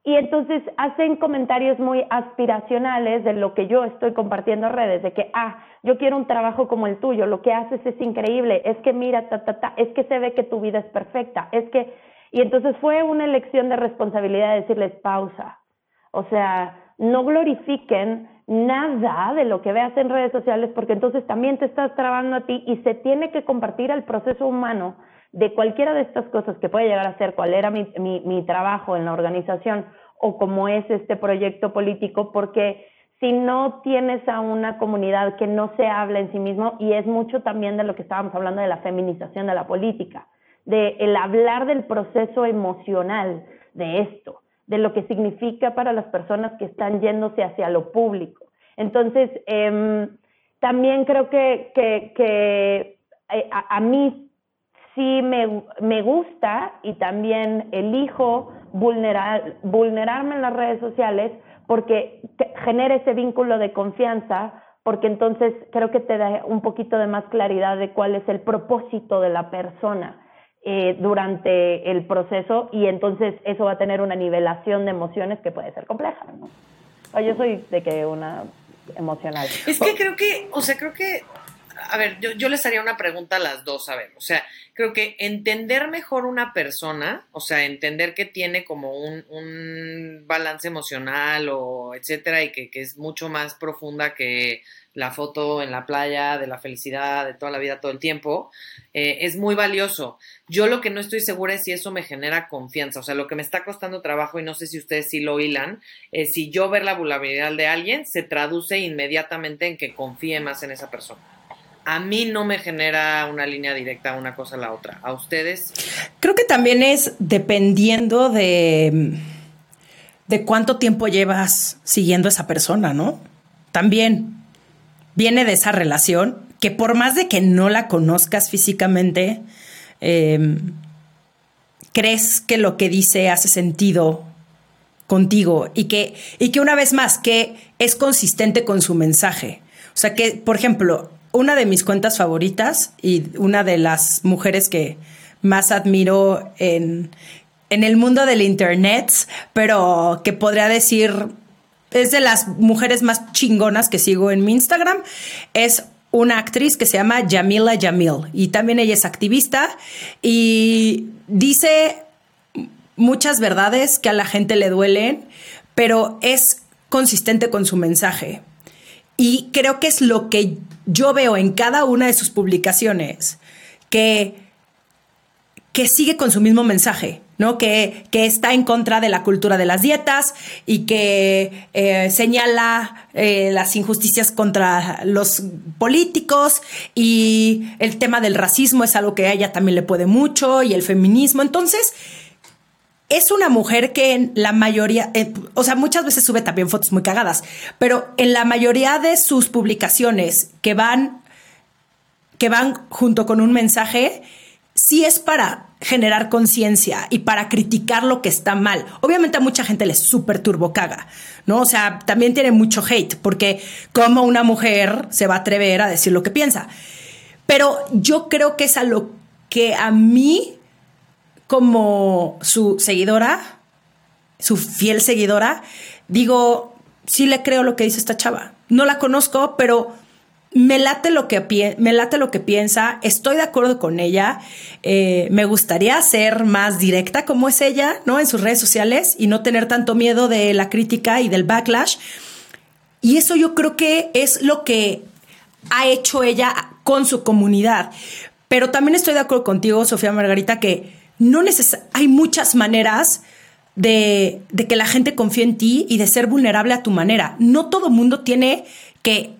Y entonces hacen comentarios muy aspiracionales de lo que yo estoy compartiendo en redes, de que, ah, yo quiero un trabajo como el tuyo, lo que haces es increíble, es que mira, ta, ta, ta, es que se ve que tu vida es perfecta, es que... Y entonces fue una elección de responsabilidad de decirles pausa. O sea, no glorifiquen nada de lo que veas en redes sociales porque entonces también te estás trabando a ti y se tiene que compartir el proceso humano de cualquiera de estas cosas que puede llegar a ser cuál era mi, mi, trabajo en la organización o cómo es este proyecto político porque si no tienes a una comunidad que no se habla en sí mismo y es mucho también de lo que estábamos hablando de la feminización de la política, de el hablar del proceso emocional de esto, de lo que significa para las personas que están yéndose hacia lo público. Entonces, eh, también creo que, que, que eh, a, a, mí sí me, me, gusta y también elijo vulnerar, vulnerarme en las redes sociales porque genera ese vínculo de confianza, porque entonces creo que te da un poquito de más claridad de cuál es el propósito de la persona eh, durante el proceso y entonces eso va a tener una nivelación de emociones que puede ser compleja. ¿no? Yo soy de que una emocional. Es que creo que, o sea, creo que, a ver, yo, les haría una pregunta a las dos, a ver, o sea, creo que entender mejor una persona, o sea, entender que tiene como un, un balance emocional o etcétera y que, que es mucho más profunda que la foto en la playa, de la felicidad, de toda la vida, todo el tiempo, eh, es muy valioso. Yo lo que no estoy segura es si eso me genera confianza, o sea, lo que me está costando trabajo, y no sé si ustedes sí lo hilan, es si yo ver la vulnerabilidad de alguien se traduce inmediatamente en que confíe más en esa persona. A mí no me genera una línea directa una cosa a la otra. ¿A ustedes? Creo que también es dependiendo de, de cuánto tiempo llevas siguiendo a esa persona, ¿no? También viene de esa relación que por más de que no la conozcas físicamente, eh, crees que lo que dice hace sentido contigo y que, y que una vez más, que es consistente con su mensaje. O sea que, por ejemplo, una de mis cuentas favoritas y una de las mujeres que más admiro en, en el mundo del Internet, pero que podría decir es de las mujeres más chingonas que sigo en mi Instagram, es una actriz que se llama Jamila Jamil y también ella es activista y dice muchas verdades que a la gente le duelen, pero es consistente con su mensaje. Y creo que es lo que yo veo en cada una de sus publicaciones, que, que sigue con su mismo mensaje, ¿no? Que, está en contra de la cultura de las dietas y que eh, señala eh, las injusticias contra los políticos y el tema del racismo es algo que a ella también le puede mucho y el feminismo. Entonces, es una mujer que en la mayoría, eh, o sea, muchas veces sube también fotos muy cagadas, pero en la mayoría de sus publicaciones que van, que van junto con un mensaje, sí es para generar conciencia y para criticar lo que está mal. Obviamente a mucha gente le súper turbo caga, ¿no? O sea, también tiene mucho hate, porque como una mujer se va a atrever a decir lo que piensa. Pero yo creo que es a lo que a mí como su seguidora, su fiel seguidora, digo, sí le creo lo que dice esta chava. No la conozco, pero me late lo que, me late lo que piensa, estoy de acuerdo con ella, eh, me gustaría ser más directa como es ella, ¿no? En sus redes sociales y no tener tanto miedo de la crítica y del backlash. Y eso yo creo que es lo que ha hecho ella con su comunidad. Pero también estoy de acuerdo contigo, Sofía Margarita, que no hay muchas maneras de, que la gente confíe en ti y de ser vulnerable a tu manera. No todo mundo tiene que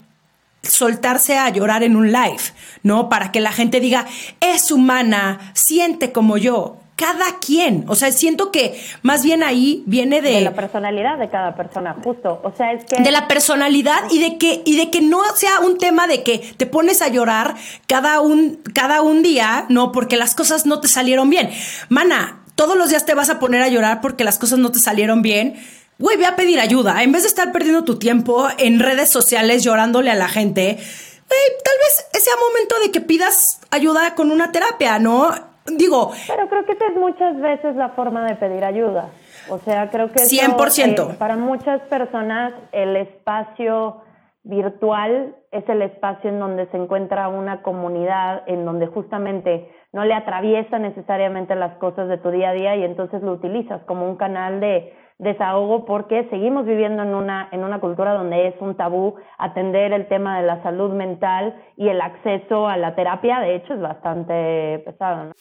soltarse a llorar en un live, ¿no? Para que la gente diga, es humana, siente como yo cada quien. O sea, siento que más bien ahí viene de, de la personalidad de cada persona, justo. O sea, es que de la personalidad y de que y de que no sea un tema de que te pones a llorar cada un cada un día, no, porque las cosas no te salieron bien. Mana, todos los días te vas a poner a llorar porque las cosas no te salieron bien. Güey, ve a pedir ayuda. En vez de estar perdiendo tu tiempo en redes sociales llorándole a la gente, güey, tal vez sea momento de que pidas ayuda con una terapia, ¿no? Digo. Pero creo que esa es muchas veces la forma de pedir ayuda. O sea, creo que. 100%. Eh, para muchas personas, el espacio virtual es el espacio en donde se encuentra una comunidad, en donde justamente no le atraviesa necesariamente las cosas de tu día a día y entonces lo utilizas como un canal de desahogo porque seguimos viviendo en una, en una cultura donde es un tabú atender el tema de la salud mental y el acceso a la terapia, de hecho, es bastante pesado.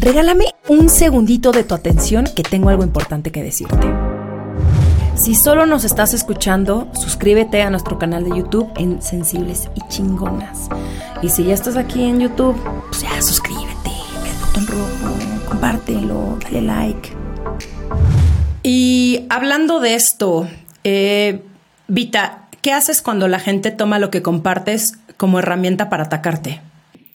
Regálame un segundito de tu atención que tengo algo importante que decirte. Si solo nos estás escuchando, suscríbete a nuestro canal de YouTube en Sensibles y Chingonas. Y si ya estás aquí en YouTube, pues ya suscríbete, el botón rojo, compártelo, dale like. Y hablando de esto, eh, Vita, ¿qué haces cuando la gente toma lo que compartes como herramienta para atacarte?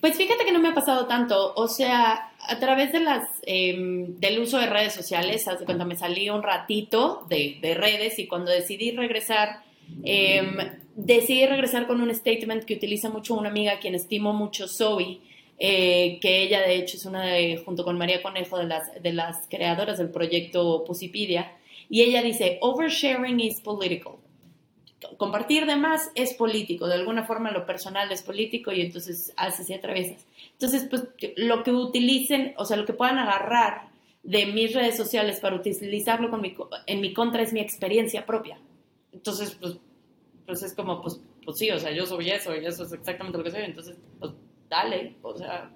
Pues fíjate que no me ha pasado tanto. O sea, a través de las, em, del uso de redes sociales, hace cuando me salí un ratito de, redes y cuando decidí regresar, em, decidí regresar con un statement que utiliza mucho una amiga a quien estimo mucho, Zoe, eh, que ella de hecho es una de, junto con María Conejo, de las, de las creadoras del proyecto Pusipedia, y ella dice, oversharing is political. Compartir de más es político, de alguna forma lo personal es político y entonces haces y atraviesas. Entonces, pues lo que utilicen, o sea, lo que puedan agarrar de mis redes sociales para utilizarlo con mi, en mi contra es mi experiencia propia. Entonces, pues, pues es como, pues, pues sí, o sea, yo soy eso y eso es exactamente lo que soy. Entonces, pues dale, o sea,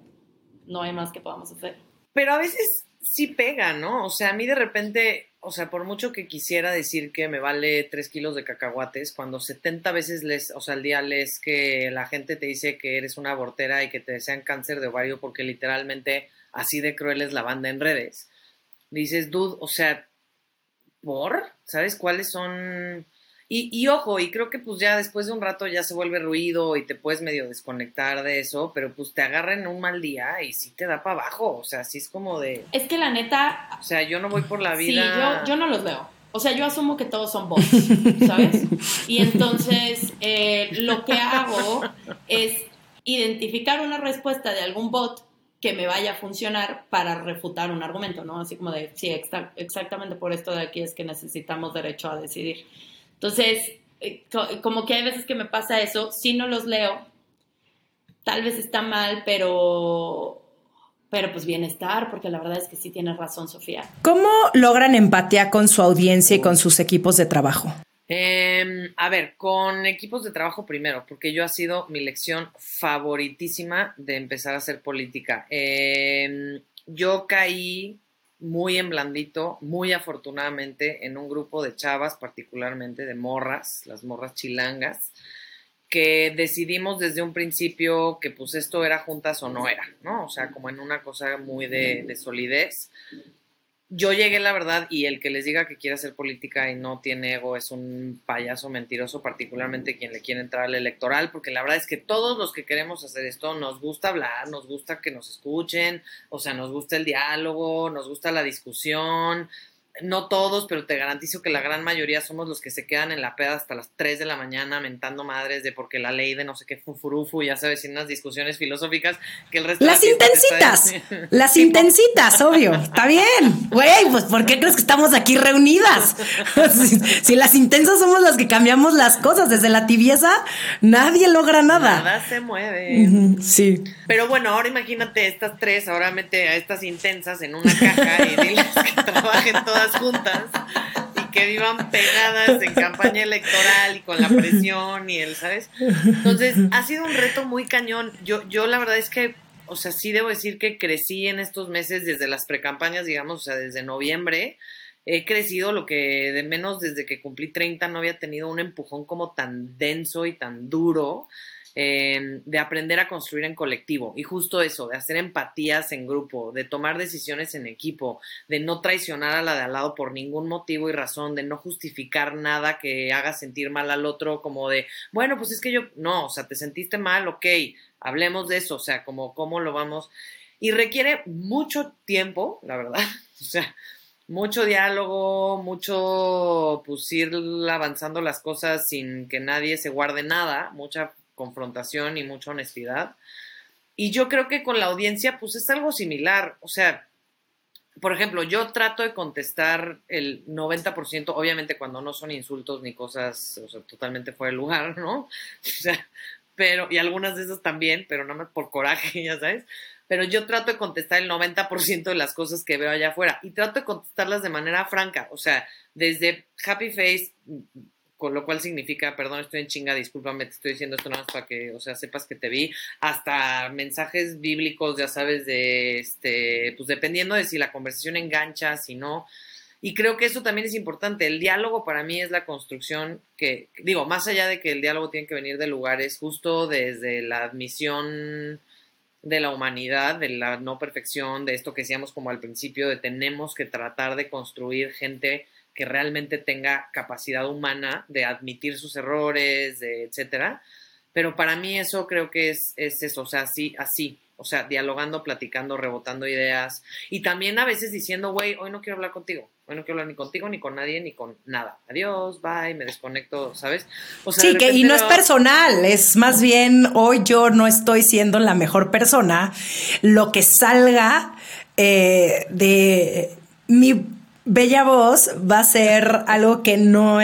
no hay más que podamos hacer. Pero a veces sí pega, ¿no? O sea, a mí de repente, o sea, por mucho que quisiera decir que me vale tres kilos de cacahuates, cuando 70 veces les, o sea, al día lees que la gente te dice que eres una abortera y que te desean cáncer de ovario porque literalmente así de cruel es la banda en redes, dices, dude, o sea, ¿por? ¿Sabes cuáles son y, ojo, y creo que pues ya después de un rato ya se vuelve ruido y te puedes medio desconectar de eso, pero pues te agarran un mal día y sí te da para abajo, o sea, sí es como de... Es que la neta... O sea, yo no voy por la vida... Sí, yo, yo no los veo. O sea, yo asumo que todos son bots, ¿sabes? Y entonces eh, lo que hago es identificar una respuesta de algún bot que me vaya a funcionar para refutar un argumento, ¿no? Así como de, sí, exactamente por esto de aquí es que necesitamos derecho a decidir. Entonces, eh, como que hay veces que me pasa eso, si no los leo, tal vez está mal, pero pero pues bienestar, porque la verdad es que sí tienes razón, Sofía. ¿Cómo logran empatía con su audiencia y con sus equipos de trabajo? Em, a ver, con equipos de trabajo primero, porque yo ha sido mi lección favoritísima de empezar a hacer política. Em, yo caí muy en blandito, muy afortunadamente, en un grupo de chavas, particularmente de morras, las morras chilangas, que decidimos desde un principio que pues esto era juntas o no era, ¿no? O sea, como en una cosa muy de, de solidez. Yo llegué, la verdad, y el que les diga que quiere hacer política y no tiene ego es un payaso mentiroso, particularmente quien le quiere entrar al electoral, porque la verdad es que todos los que queremos hacer esto nos gusta hablar, nos gusta que nos escuchen, o sea, nos gusta el diálogo, nos gusta la discusión, no todos, pero te garantizo que la gran mayoría somos los que se quedan en la peda hasta las 3 de la mañana mentando madres de porque la ley de no sé qué fufurufu, ya sabes, en unas discusiones filosóficas que el resto Las intensitas, las intensitas, obvio, está bien. Güey, pues ¿por qué crees que estamos aquí reunidas? si, las intensas somos las que cambiamos las cosas, desde la tibieza nadie logra nada. Nada se mueve. sí. Pero bueno, ahora imagínate estas tres, ahora mete a estas intensas en una caja y diles que trabajen todas juntas y que vivan pegadas en campaña electoral y con la presión y el, ¿sabes? Entonces, ha sido un reto muy cañón. Yo, yo la verdad es que, o sea, sí debo decir que crecí en estos meses desde las precampañas, digamos, o sea, desde noviembre. He crecido lo que de menos desde que cumplí 30 no había tenido un empujón como tan denso y tan duro Em, de aprender a construir en colectivo y justo eso, de hacer empatías en grupo, de tomar decisiones en equipo, de no traicionar a la de al lado por ningún motivo y razón, de no justificar nada que haga sentir mal al otro, como de, bueno, pues es que yo, no, o sea, te sentiste mal, ok, hablemos de eso, o sea, como cómo lo vamos. Y requiere mucho tiempo, la verdad, o sea, mucho diálogo, mucho pues ir avanzando las cosas sin que nadie se guarde nada, mucha confrontación y mucha honestidad. Y yo creo que con la audiencia, pues es algo similar. O sea, por ejemplo, yo trato de contestar el 90%, obviamente cuando no son insultos ni cosas o sea, totalmente fuera de lugar, ¿no? O sea, pero, y algunas de esas también, pero no más por coraje, ya sabes. Pero yo trato de contestar el 90% de las cosas que veo allá afuera y trato de contestarlas de manera franca, o sea, desde happy face, con lo cual significa, perdón, estoy en chinga, discúlpame, te estoy diciendo esto nada más para que, o sea, sepas que te vi, hasta mensajes bíblicos, ya sabes, de, este, pues dependiendo de si la conversación engancha, si no, y creo que eso también es importante, el diálogo para mí es la construcción que, digo, más allá de que el diálogo tiene que venir de lugares justo desde la admisión de la humanidad, de la no perfección, de esto que decíamos como al principio, de tenemos que tratar de construir gente que realmente tenga capacidad humana de admitir sus errores, de etcétera. Pero para mí eso creo que es, es eso, o sea, así, así, o sea, dialogando, platicando, rebotando ideas y también a veces diciendo, güey, hoy no quiero hablar contigo, hoy no quiero hablar ni contigo, ni con nadie, ni con nada. Adiós, bye, me desconecto, ¿sabes? O sea, sí, que y no es personal, es más bien hoy yo no estoy siendo la mejor persona. Lo que salga eh, de mi bella voz va a ser algo que no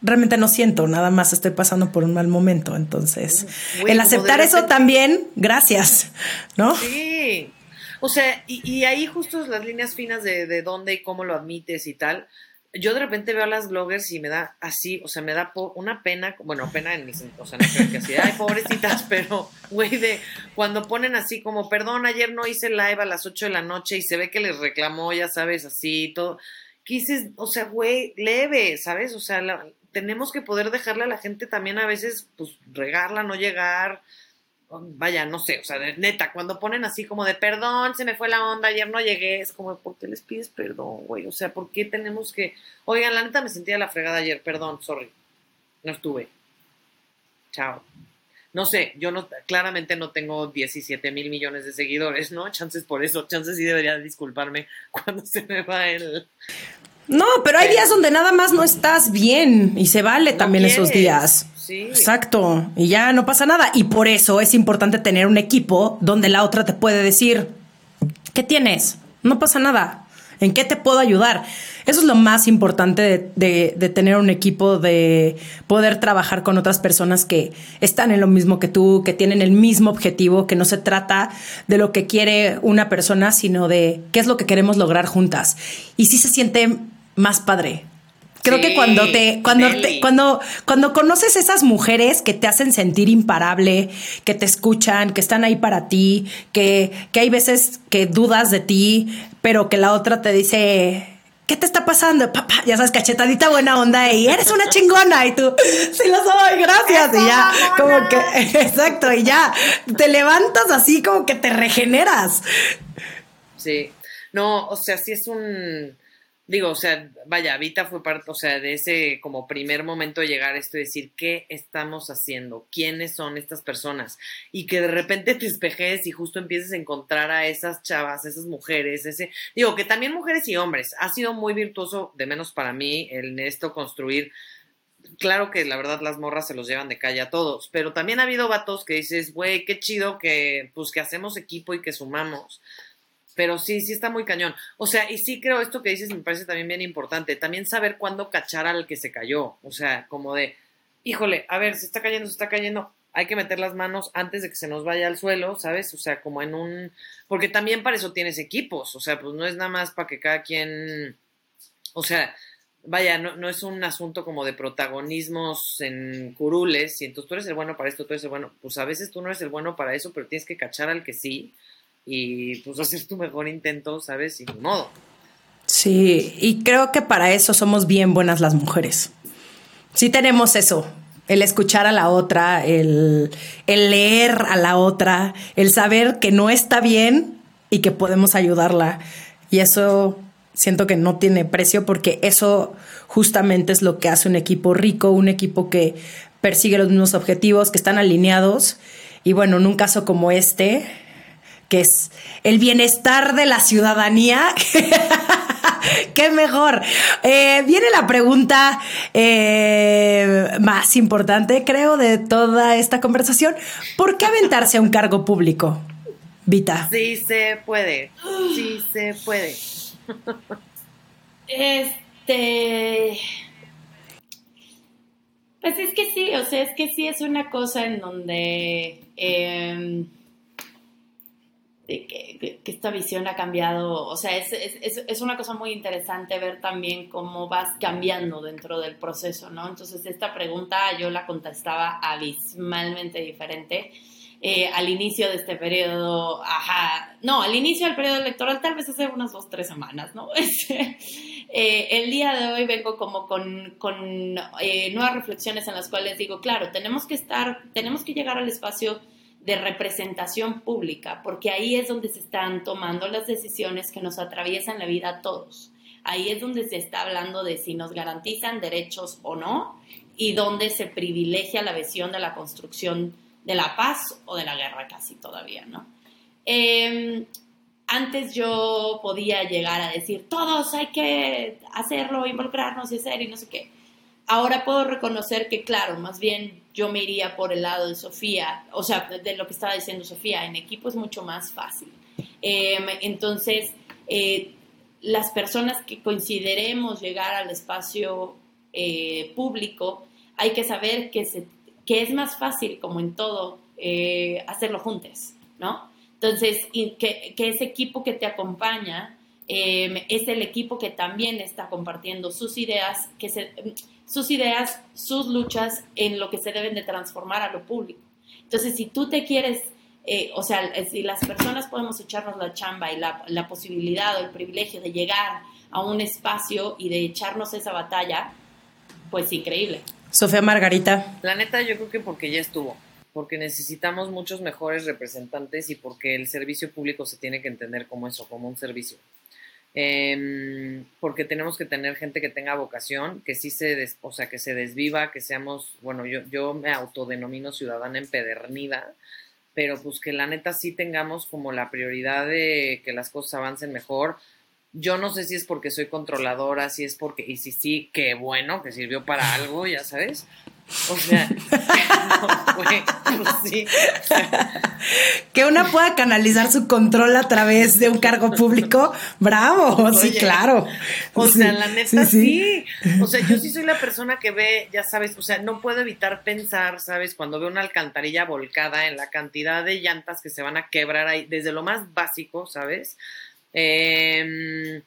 realmente no siento, nada más estoy pasando por un mal momento. Entonces, el aceptar eso también, gracias, ¿no? Sí. O sea, y, ahí justo las líneas finas de, de dónde y cómo lo admites y tal yo de repente veo a las bloggers y me da así, o sea, me da una pena, bueno, pena en mis, o sea, no creo que así, ay, pobrecitas, pero, güey, de cuando ponen así como, perdón, ayer no hice live a las 8 de la noche y se ve que les reclamó, ya sabes, así, todo, quises, o sea, güey, leve, ¿sabes? O sea, tenemos que poder dejarle a la gente también a veces, pues, regarla, no llegar, vaya, no sé, o sea, neta, cuando ponen así como de perdón, se me fue la onda, ayer no llegué, es como, ¿por qué les pides perdón, güey? O sea, ¿por qué tenemos que, oigan, la neta me sentía la fregada ayer, perdón, sorry, no estuve. Chao. No sé, yo no, claramente no tengo 17 mil millones de seguidores, ¿no? Chances por eso, chances sí debería disculparme cuando se me va el, no, pero hay días donde nada más no estás bien y se vale también esos días. Exacto. Y ya no pasa nada. Y por eso es importante tener un equipo donde la otra te puede decir, ¿qué tienes? No pasa nada. ¿En qué te puedo ayudar? Eso es lo más importante de, de, tener un equipo, de poder trabajar con otras personas que están en lo mismo que tú, que tienen el mismo objetivo, que no se trata de lo que quiere una persona, sino de qué es lo que queremos lograr juntas. Y sí se siente más padre. Creo que cuando te, cuando te, cuando, cuando conoces esas mujeres que te hacen sentir imparable, que te escuchan, que están ahí para ti, que, que hay veces que dudas de ti, pero que la otra te dice, ¿qué te está pasando? Papá, ya sabes, cachetadita buena onda y eres una chingona y tú, sí lo soy, gracias. y ya, como que, exacto, y ya, te levantas así como que te regeneras. Sí, no, o sea, sí es un digo, o sea, vaya, Vita fue parte, o sea, de ese como primer momento de llegar a esto y decir, ¿qué estamos haciendo? ¿Quiénes son estas personas? Y que de repente te espejes y justo empieces a encontrar a esas chavas, esas mujeres, ese, digo, que también mujeres y hombres, ha sido muy virtuoso, de menos para mí, en esto construir claro que la verdad las morras se los llevan de calle a todos, pero también ha habido vatos que dices, güey, qué chido que, pues, que hacemos equipo y que sumamos. Pero sí, sí está muy cañón. O sea, y sí creo esto que dices me parece también bien importante. También saber cuándo cachar al que se cayó. O sea, como de, híjole, a ver, se está cayendo, se está cayendo. Hay que meter las manos antes de que se nos vaya al suelo, ¿sabes? O sea, como en un... Porque también para eso tienes equipos. O sea, pues no es nada más para que cada quien... O sea, vaya, no, no es un asunto como de protagonismos en curules. Y entonces tú eres el bueno para esto, tú eres el bueno. Pues a veces tú no eres el bueno para eso, pero tienes que cachar al que sí y pues hacer tu mejor intento, ¿sabes? Sin modo. Sí, y creo que para eso somos bien buenas las mujeres. Sí tenemos eso, el escuchar a la otra, el, el leer a la otra, el saber que no está bien y que podemos ayudarla. Y eso siento que no tiene precio porque eso justamente es lo que hace un equipo rico, un equipo que persigue los mismos objetivos, que están alineados. Y bueno, en un caso como este, que es el bienestar de la ciudadanía. Qué mejor. Eh, viene la pregunta eh, más importante, creo, de toda esta conversación. ¿Por qué aventarse a un cargo público, Vita? Sí se puede. Sí se puede. Este. Pues es que sí, o sea, es que sí es una cosa en donde. Em, que, esta visión ha cambiado, o sea, es, es, es, una cosa muy interesante ver también cómo vas cambiando dentro del proceso, ¿no? Entonces, esta pregunta yo la contestaba abismalmente diferente. Eh, al inicio de este periodo, ajá, no, al inicio del periodo electoral, tal vez hace unas dos, tres semanas, ¿no? Este, eh, el día de hoy vengo como con, con eh, nuevas reflexiones en las cuales digo, claro, tenemos que estar, tenemos que llegar al espacio de representación pública, porque ahí es donde se están tomando las decisiones que nos atraviesan la vida a todos. Ahí es donde se está hablando de si nos garantizan derechos o no y donde se privilegia la visión de la construcción de la paz o de la guerra casi todavía, ¿no? Em, antes yo podía llegar a decir, todos hay que hacerlo, involucrarnos y hacer y no sé qué. Ahora puedo reconocer que, claro, más bien yo me iría por el lado de Sofía, o sea, de lo que estaba diciendo Sofía, en equipo es mucho más fácil. Em, entonces, eh, las personas que consideremos llegar al espacio eh, público, hay que saber que, es más fácil, como en todo, eh, hacerlo juntos, ¿no? Entonces, que, que, ese equipo que te acompaña em, es el equipo que también está compartiendo sus ideas, que se, sus ideas, sus luchas en lo que se deben de transformar a lo público. Entonces, si tú te quieres, eh, o sea, si las personas podemos echarnos la chamba y la, la posibilidad o el privilegio de llegar a un espacio y de echarnos esa batalla, pues increíble. Sofía Margarita. La neta, yo creo que porque ya estuvo, porque necesitamos muchos mejores representantes y porque el servicio público se tiene que entender como eso, como un servicio. Em, porque tenemos que tener gente que tenga vocación, que sí se, o sea, que se desviva, que seamos, bueno, yo, yo me autodenomino ciudadana empedernida, pero pues que la neta sí tengamos como la prioridad de que las cosas avancen mejor. Yo no sé si es porque soy controladora, si es porque, y si sí, qué bueno, que sirvió para algo, ya sabes, O sea, no, güey, pues sí. Que una pueda canalizar su control a través de un cargo público, bravo, sí, claro. O Sí, sea, la neta sí, sí, O sea, yo sí soy la persona que ve, ya sabes, o sea, no puedo evitar pensar, ¿sabes? Cuando veo una alcantarilla volcada en la cantidad de llantas que se van a quebrar ahí, desde lo más básico, ¿sabes? Eh,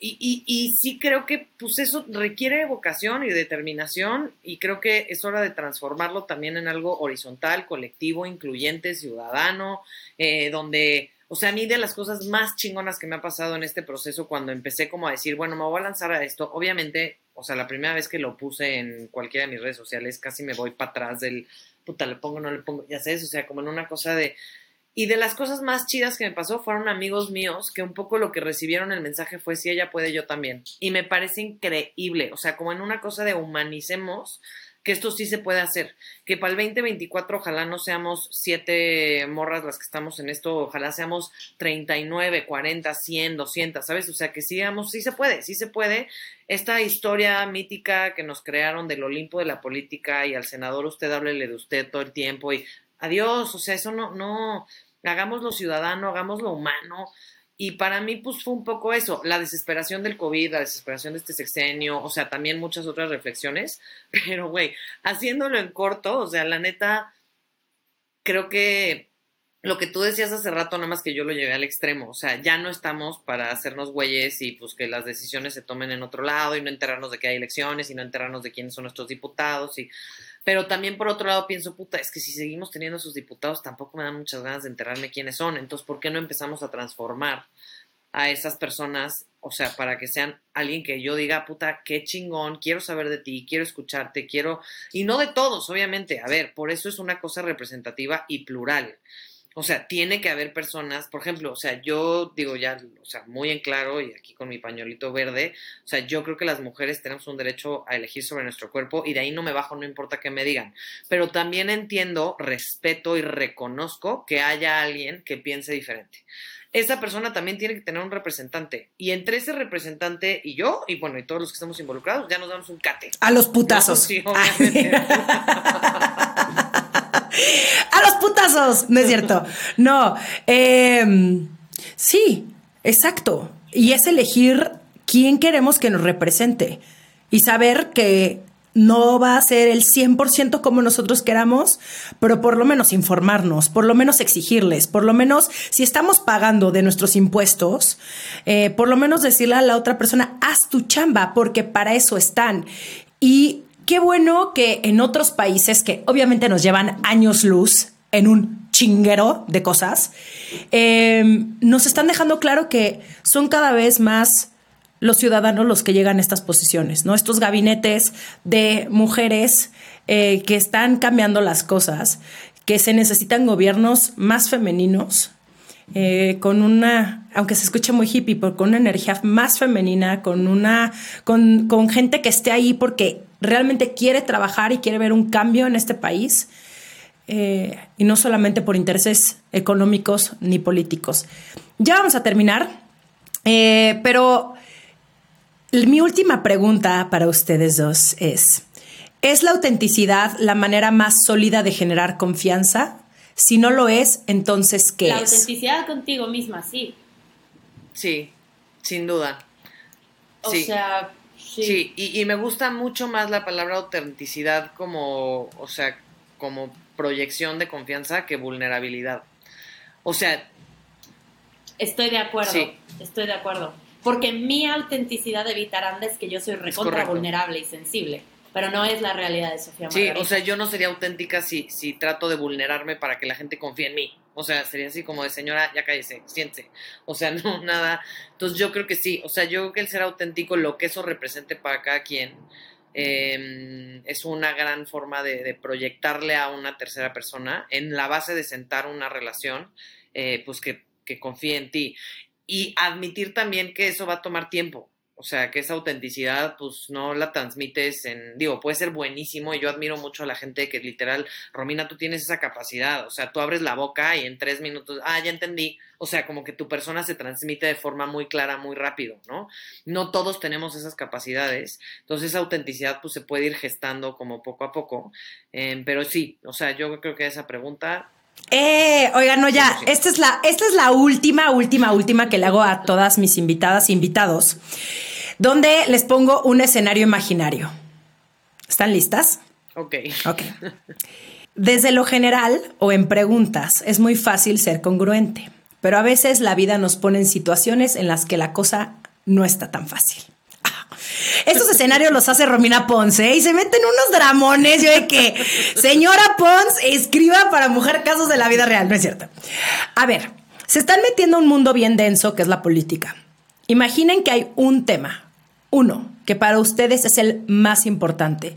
y, y, y sí creo que pues eso requiere vocación y determinación y creo que es hora de transformarlo también en algo horizontal, colectivo, incluyente, ciudadano, eh, donde, o sea, a mí de las cosas más chingonas que me ha pasado en este proceso cuando empecé como a decir, bueno, me voy a lanzar a esto, obviamente, o sea, la primera vez que lo puse en cualquiera de mis redes sociales, casi me voy para atrás del, puta, le pongo, no le pongo, ya sabes, o sea, como en una cosa de... Y de las cosas más chidas que me pasó fueron amigos míos que un poco lo que recibieron el mensaje fue si ella puede, yo también. Y me parece increíble, o sea, como en una cosa de humanicemos que esto sí se puede hacer. Que para el 2024 ojalá no seamos siete morras las que estamos en esto, ojalá seamos 39, 40, 100, 200, ¿sabes? O sea, que sigamos, sí se puede, sí se puede. Esta historia mítica que nos crearon del Olimpo de la política y al senador usted háblele de usted todo el tiempo y adiós, o sea, eso no, no, hagámoslo ciudadano, hagámoslo humano. Y para mí, pues fue un poco eso, la desesperación del COVID, la desesperación de este sexenio, o sea, también muchas otras reflexiones. Pero, güey, haciéndolo en corto, o sea, la neta, creo que lo que tú decías hace rato, nada más que yo lo llevé al extremo, o sea, ya no estamos para hacernos güeyes y pues que las decisiones se tomen en otro lado y no enterarnos de que hay elecciones y no enterarnos de quiénes son nuestros diputados y pero también por otro lado pienso, puta, es que si seguimos teniendo esos diputados tampoco me dan muchas ganas de enterarme quiénes son. Entonces, ¿por qué no empezamos a transformar a esas personas? O sea, para que sean alguien que yo diga, puta, qué chingón, quiero saber de ti, quiero escucharte, quiero... Y no de todos, obviamente. A ver, por eso es una cosa representativa y plural. O sea, tiene que haber personas, por ejemplo, o sea, yo digo ya, o sea, muy en claro y aquí con mi pañuelito verde, o sea, yo creo que las mujeres tenemos un derecho a elegir sobre nuestro cuerpo y de ahí no me bajo, no importa qué me digan. Pero también entiendo, respeto y reconozco que haya alguien que piense diferente. Esa persona también tiene que tener un representante. Y entre ese representante y yo, y bueno, y todos los que estamos involucrados, ya nos damos un cate. A los putazos. No, sí, obviamente. a los putazos, no es cierto. No, eh, sí, exacto. Y es elegir quién queremos que nos represente y saber que no va a ser el 100% como nosotros queramos, pero por lo menos informarnos, por lo menos exigirles, por lo menos si estamos pagando de nuestros impuestos, eh, por lo menos decirle a la otra persona, haz tu chamba, porque para eso están. Y qué bueno que en otros países que obviamente nos llevan años luz en un chinguero de cosas, eh, nos están dejando claro que son cada vez más los ciudadanos los que llegan a estas posiciones, ¿no? Estos gabinetes de mujeres eh, que están cambiando las cosas, que se necesitan gobiernos más femeninos, eh, con una, aunque se escuche muy hippie, pero con una energía más femenina, con una, con, con gente que esté ahí porque realmente quiere trabajar y quiere ver un cambio en este país. Eh, y no solamente por intereses económicos ni políticos. Ya vamos a terminar, eh, pero mi última pregunta para ustedes dos es, ¿es la autenticidad la manera más sólida de generar confianza? Si no lo es, entonces, ¿qué La es? autenticidad contigo misma, sí. Sí, sin duda. O Sí. sea, sí. Sí, y, y me gusta mucho más la palabra autenticidad como, o sea, como proyección de confianza que vulnerabilidad. O sea, Estoy de acuerdo, Sí. estoy de acuerdo. Porque mi autenticidad de Vitaranda es que yo soy recontra vulnerable y sensible, pero no es la realidad de Sofía sí, Margarita. o sea, yo no sería auténtica si, si trato de vulnerarme para que la gente confíe en mí. O sea, sería así como de señora, ya cállese, siéntese. O sea, no, nada. Entonces yo creo que sí. O sea, yo creo que el ser auténtico, lo que eso represente para cada quien, eh, es una gran forma de, de proyectarle a una tercera persona en la base de sentar una relación, eh, pues que, que confíe en ti. Y admitir también que eso va a tomar tiempo. O sea, que esa autenticidad, pues no la transmites en, digo, puede ser buenísimo y yo admiro mucho a la gente que literal, Romina, tú tienes esa capacidad, o sea, tú abres la boca y en tres minutos, ah, ya entendí, o sea, como que tu persona se transmite de forma muy clara, muy rápido, ¿no? No todos tenemos esas capacidades, entonces esa autenticidad pues se puede ir gestando como poco a poco, eh, pero sí, o sea, yo creo que esa pregunta eh, oigan, no, ya, esta es la, esta es la última, última, última que le hago a todas mis invitadas e invitados, donde les pongo un escenario imaginario. ¿Están listas? Ok. Ok. Desde lo general o en preguntas es muy fácil ser congruente, pero a veces la vida nos pone en situaciones en las que la cosa no está tan fácil. Estos escenarios los hace Romina Ponce y se meten unos dramones. Yo de que, señora Ponce, escriba para mujer casos de la vida real. No es cierto. A ver, se están metiendo un mundo bien denso que es la política. Imaginen que hay un tema, uno, que para ustedes es el más importante.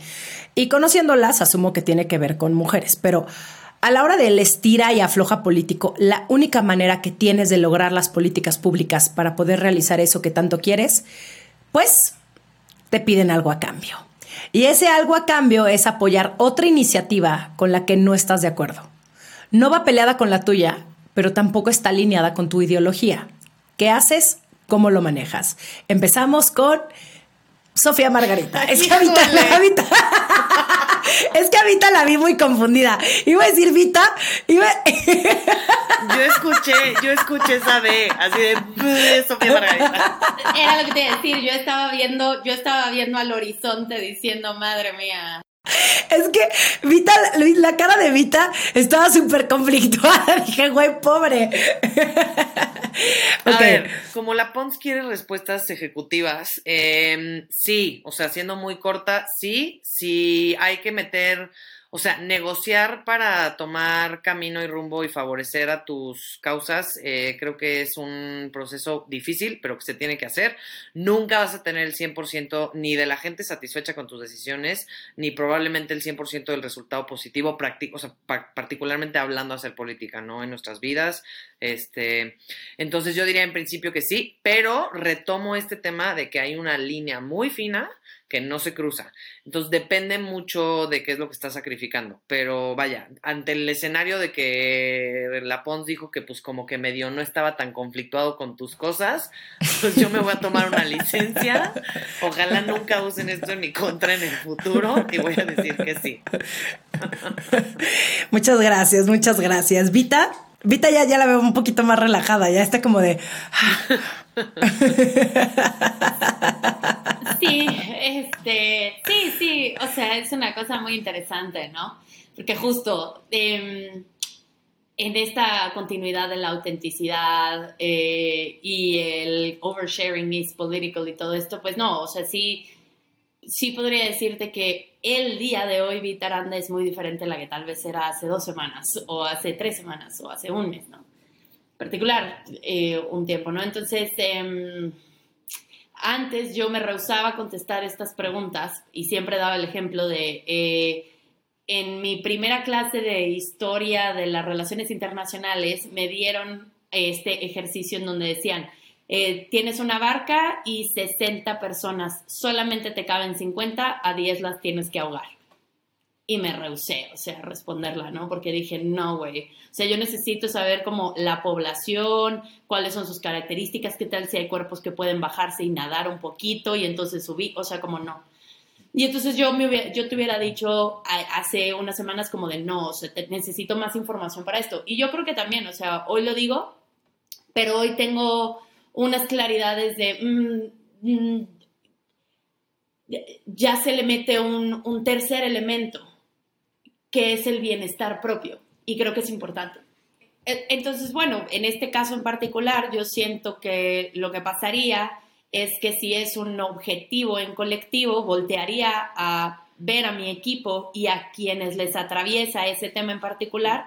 Y conociéndolas, asumo que tiene que ver con mujeres, pero a la hora del estira y afloja político, la única manera que tienes de lograr las políticas públicas para poder realizar eso que tanto quieres, pues te piden algo a cambio. Y ese algo a cambio es apoyar otra iniciativa con la que no estás de acuerdo. No va peleada con la tuya, pero tampoco está alineada con tu ideología. ¿Qué haces? ¿Cómo lo manejas? Empezamos con Sofía Margarita. Es que habita, habita. es que ahorita la vi muy confundida. Iba a decir Vita, iba... yo escuché, yo escuché esa B, así de Sofía Margarita. Era lo que te iba a decir, yo estaba viendo, yo estaba viendo al horizonte diciendo, madre mía. Es que Vita, la cara de Vita estaba súper conflictuada. Dije, güey, pobre. A ver, como la Pons quiere respuestas ejecutivas, eh, sí, o sea, siendo muy corta, sí, sí hay que meter o sea, negociar para tomar camino y rumbo y favorecer a tus causas, eh, creo que es un proceso difícil, pero que se tiene que hacer. Nunca vas a tener el 100% ni de la gente satisfecha con tus decisiones, ni probablemente el 100% del resultado positivo, o sea, particularmente hablando hacer política, ¿no? En nuestras vidas. Este, entonces yo diría en principio que sí, pero retomo este tema de que hay una línea muy fina que no se cruza. Entonces depende mucho de qué es lo que estás sacrificando. Pero vaya, ante el escenario de que la Pons dijo que pues como que medio no estaba tan conflictuado con tus cosas, pues yo me voy a tomar una licencia. Ojalá nunca usen esto en mi contra en el futuro y voy a decir que sí. Muchas gracias, muchas gracias. Vita. Vita ya, ya la veo un poquito más relajada, ya está como de... Este, sí, sí, o sea, es una cosa muy interesante, ¿no? Porque justo em, en esta continuidad de la autenticidad eh, y el oversharing is political y todo esto, pues no, o sea, sí, sí podría decirte que el día de hoy Vitaranda es muy diferente a la que tal vez era hace dos semanas o hace tres semanas o hace un mes, ¿no? Particular, eh, un tiempo, ¿no? Entonces, eh, antes yo me rehusaba a contestar estas preguntas y siempre daba el ejemplo de, eh, en mi primera clase de historia de las relaciones internacionales me dieron este ejercicio en donde decían, eh, tienes una barca y 60 personas, solamente te caben 50, a 10 las tienes que ahogar y me rehusé, o sea, a responderla, ¿no? Porque dije, no, güey, o sea, yo necesito saber como la población, cuáles son sus características, qué tal si hay cuerpos que pueden bajarse y nadar un poquito y entonces subir, o sea, como no. Y entonces yo, me yo te hubiera dicho hace unas semanas como de, no, o sea, necesito más información para esto. Y yo creo que también, o sea, hoy lo digo, pero hoy tengo unas claridades de... Mm, mm, ya se le mete un tercer elemento que es el bienestar propio. Y creo que es importante. E, entonces, bueno, en este caso en particular, yo siento que lo que pasaría es que si es un objetivo en colectivo, voltearía a ver a mi equipo y a quienes les atraviesa ese tema en particular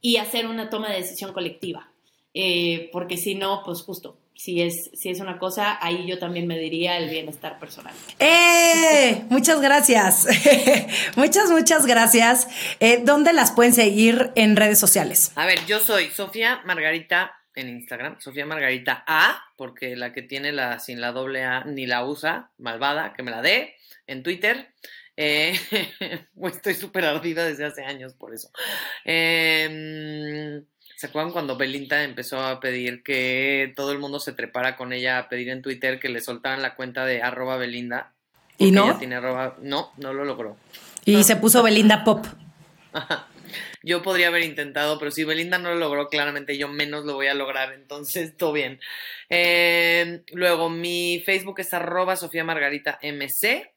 y hacer una toma de decisión colectiva. Eh, porque si no, pues justo, si es, si es una cosa, ahí yo también me diría el bienestar personal. ¡Eh! Muchas gracias. muchas, muchas gracias. Eh, ¿Dónde las pueden seguir en redes sociales? A ver, yo soy Sofía Margarita en Instagram, Sofía Margarita A, porque la que tiene la sin la doble A ni la usa, malvada, que me la dé, en Twitter. Eh, pues estoy súper ardida desde hace años por eso. Em, ¿Se acuerdan cuando Belinda empezó a pedir que todo el mundo se trepara con ella a pedir en Twitter que le soltaran la cuenta de arroba Belinda? ¿Y no? Ella tiene arroba- No, no lo logró. Y se puso Belinda Pop. Yo podría haber intentado, pero si Belinda no lo logró, claramente yo menos lo voy a lograr, entonces todo bien. Eh, luego, mi Facebook es arroba Sofía Margarita MC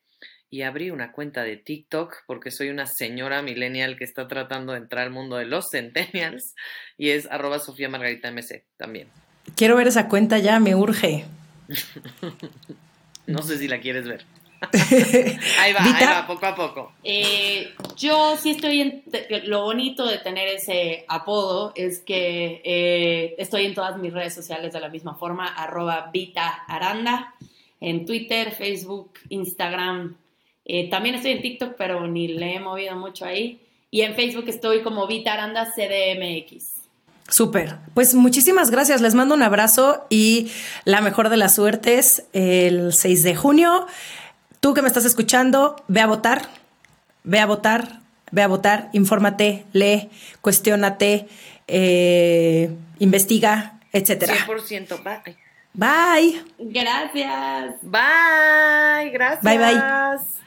y abrí una cuenta de TikTok porque soy una señora millennial que está tratando de entrar al mundo de los centennials y es arroba Sofía Margarita MC también. Quiero ver esa cuenta ya, me urge. No sé si la quieres ver. ahí va, ahí va, poco a poco. Eh, yo sí estoy en. Lo bonito de tener ese apodo es que eh, estoy en todas mis redes sociales de la misma forma, arroba Vita Aranda, en Twitter, Facebook, Instagram. Eh, también estoy en TikTok, pero ni le he movido mucho ahí. Y en Facebook estoy como Vita Aranda CDMX. Súper. Pues muchísimas gracias. Les mando un abrazo y la mejor de las suertes el 6 de junio. Tú que me estás escuchando, ve a votar, ve a votar, ve a votar, infórmate, lee, cuestiónate, eh, investiga, etcétera. 100%. Bye. Bye. Gracias. Bye. Gracias. Bye, bye.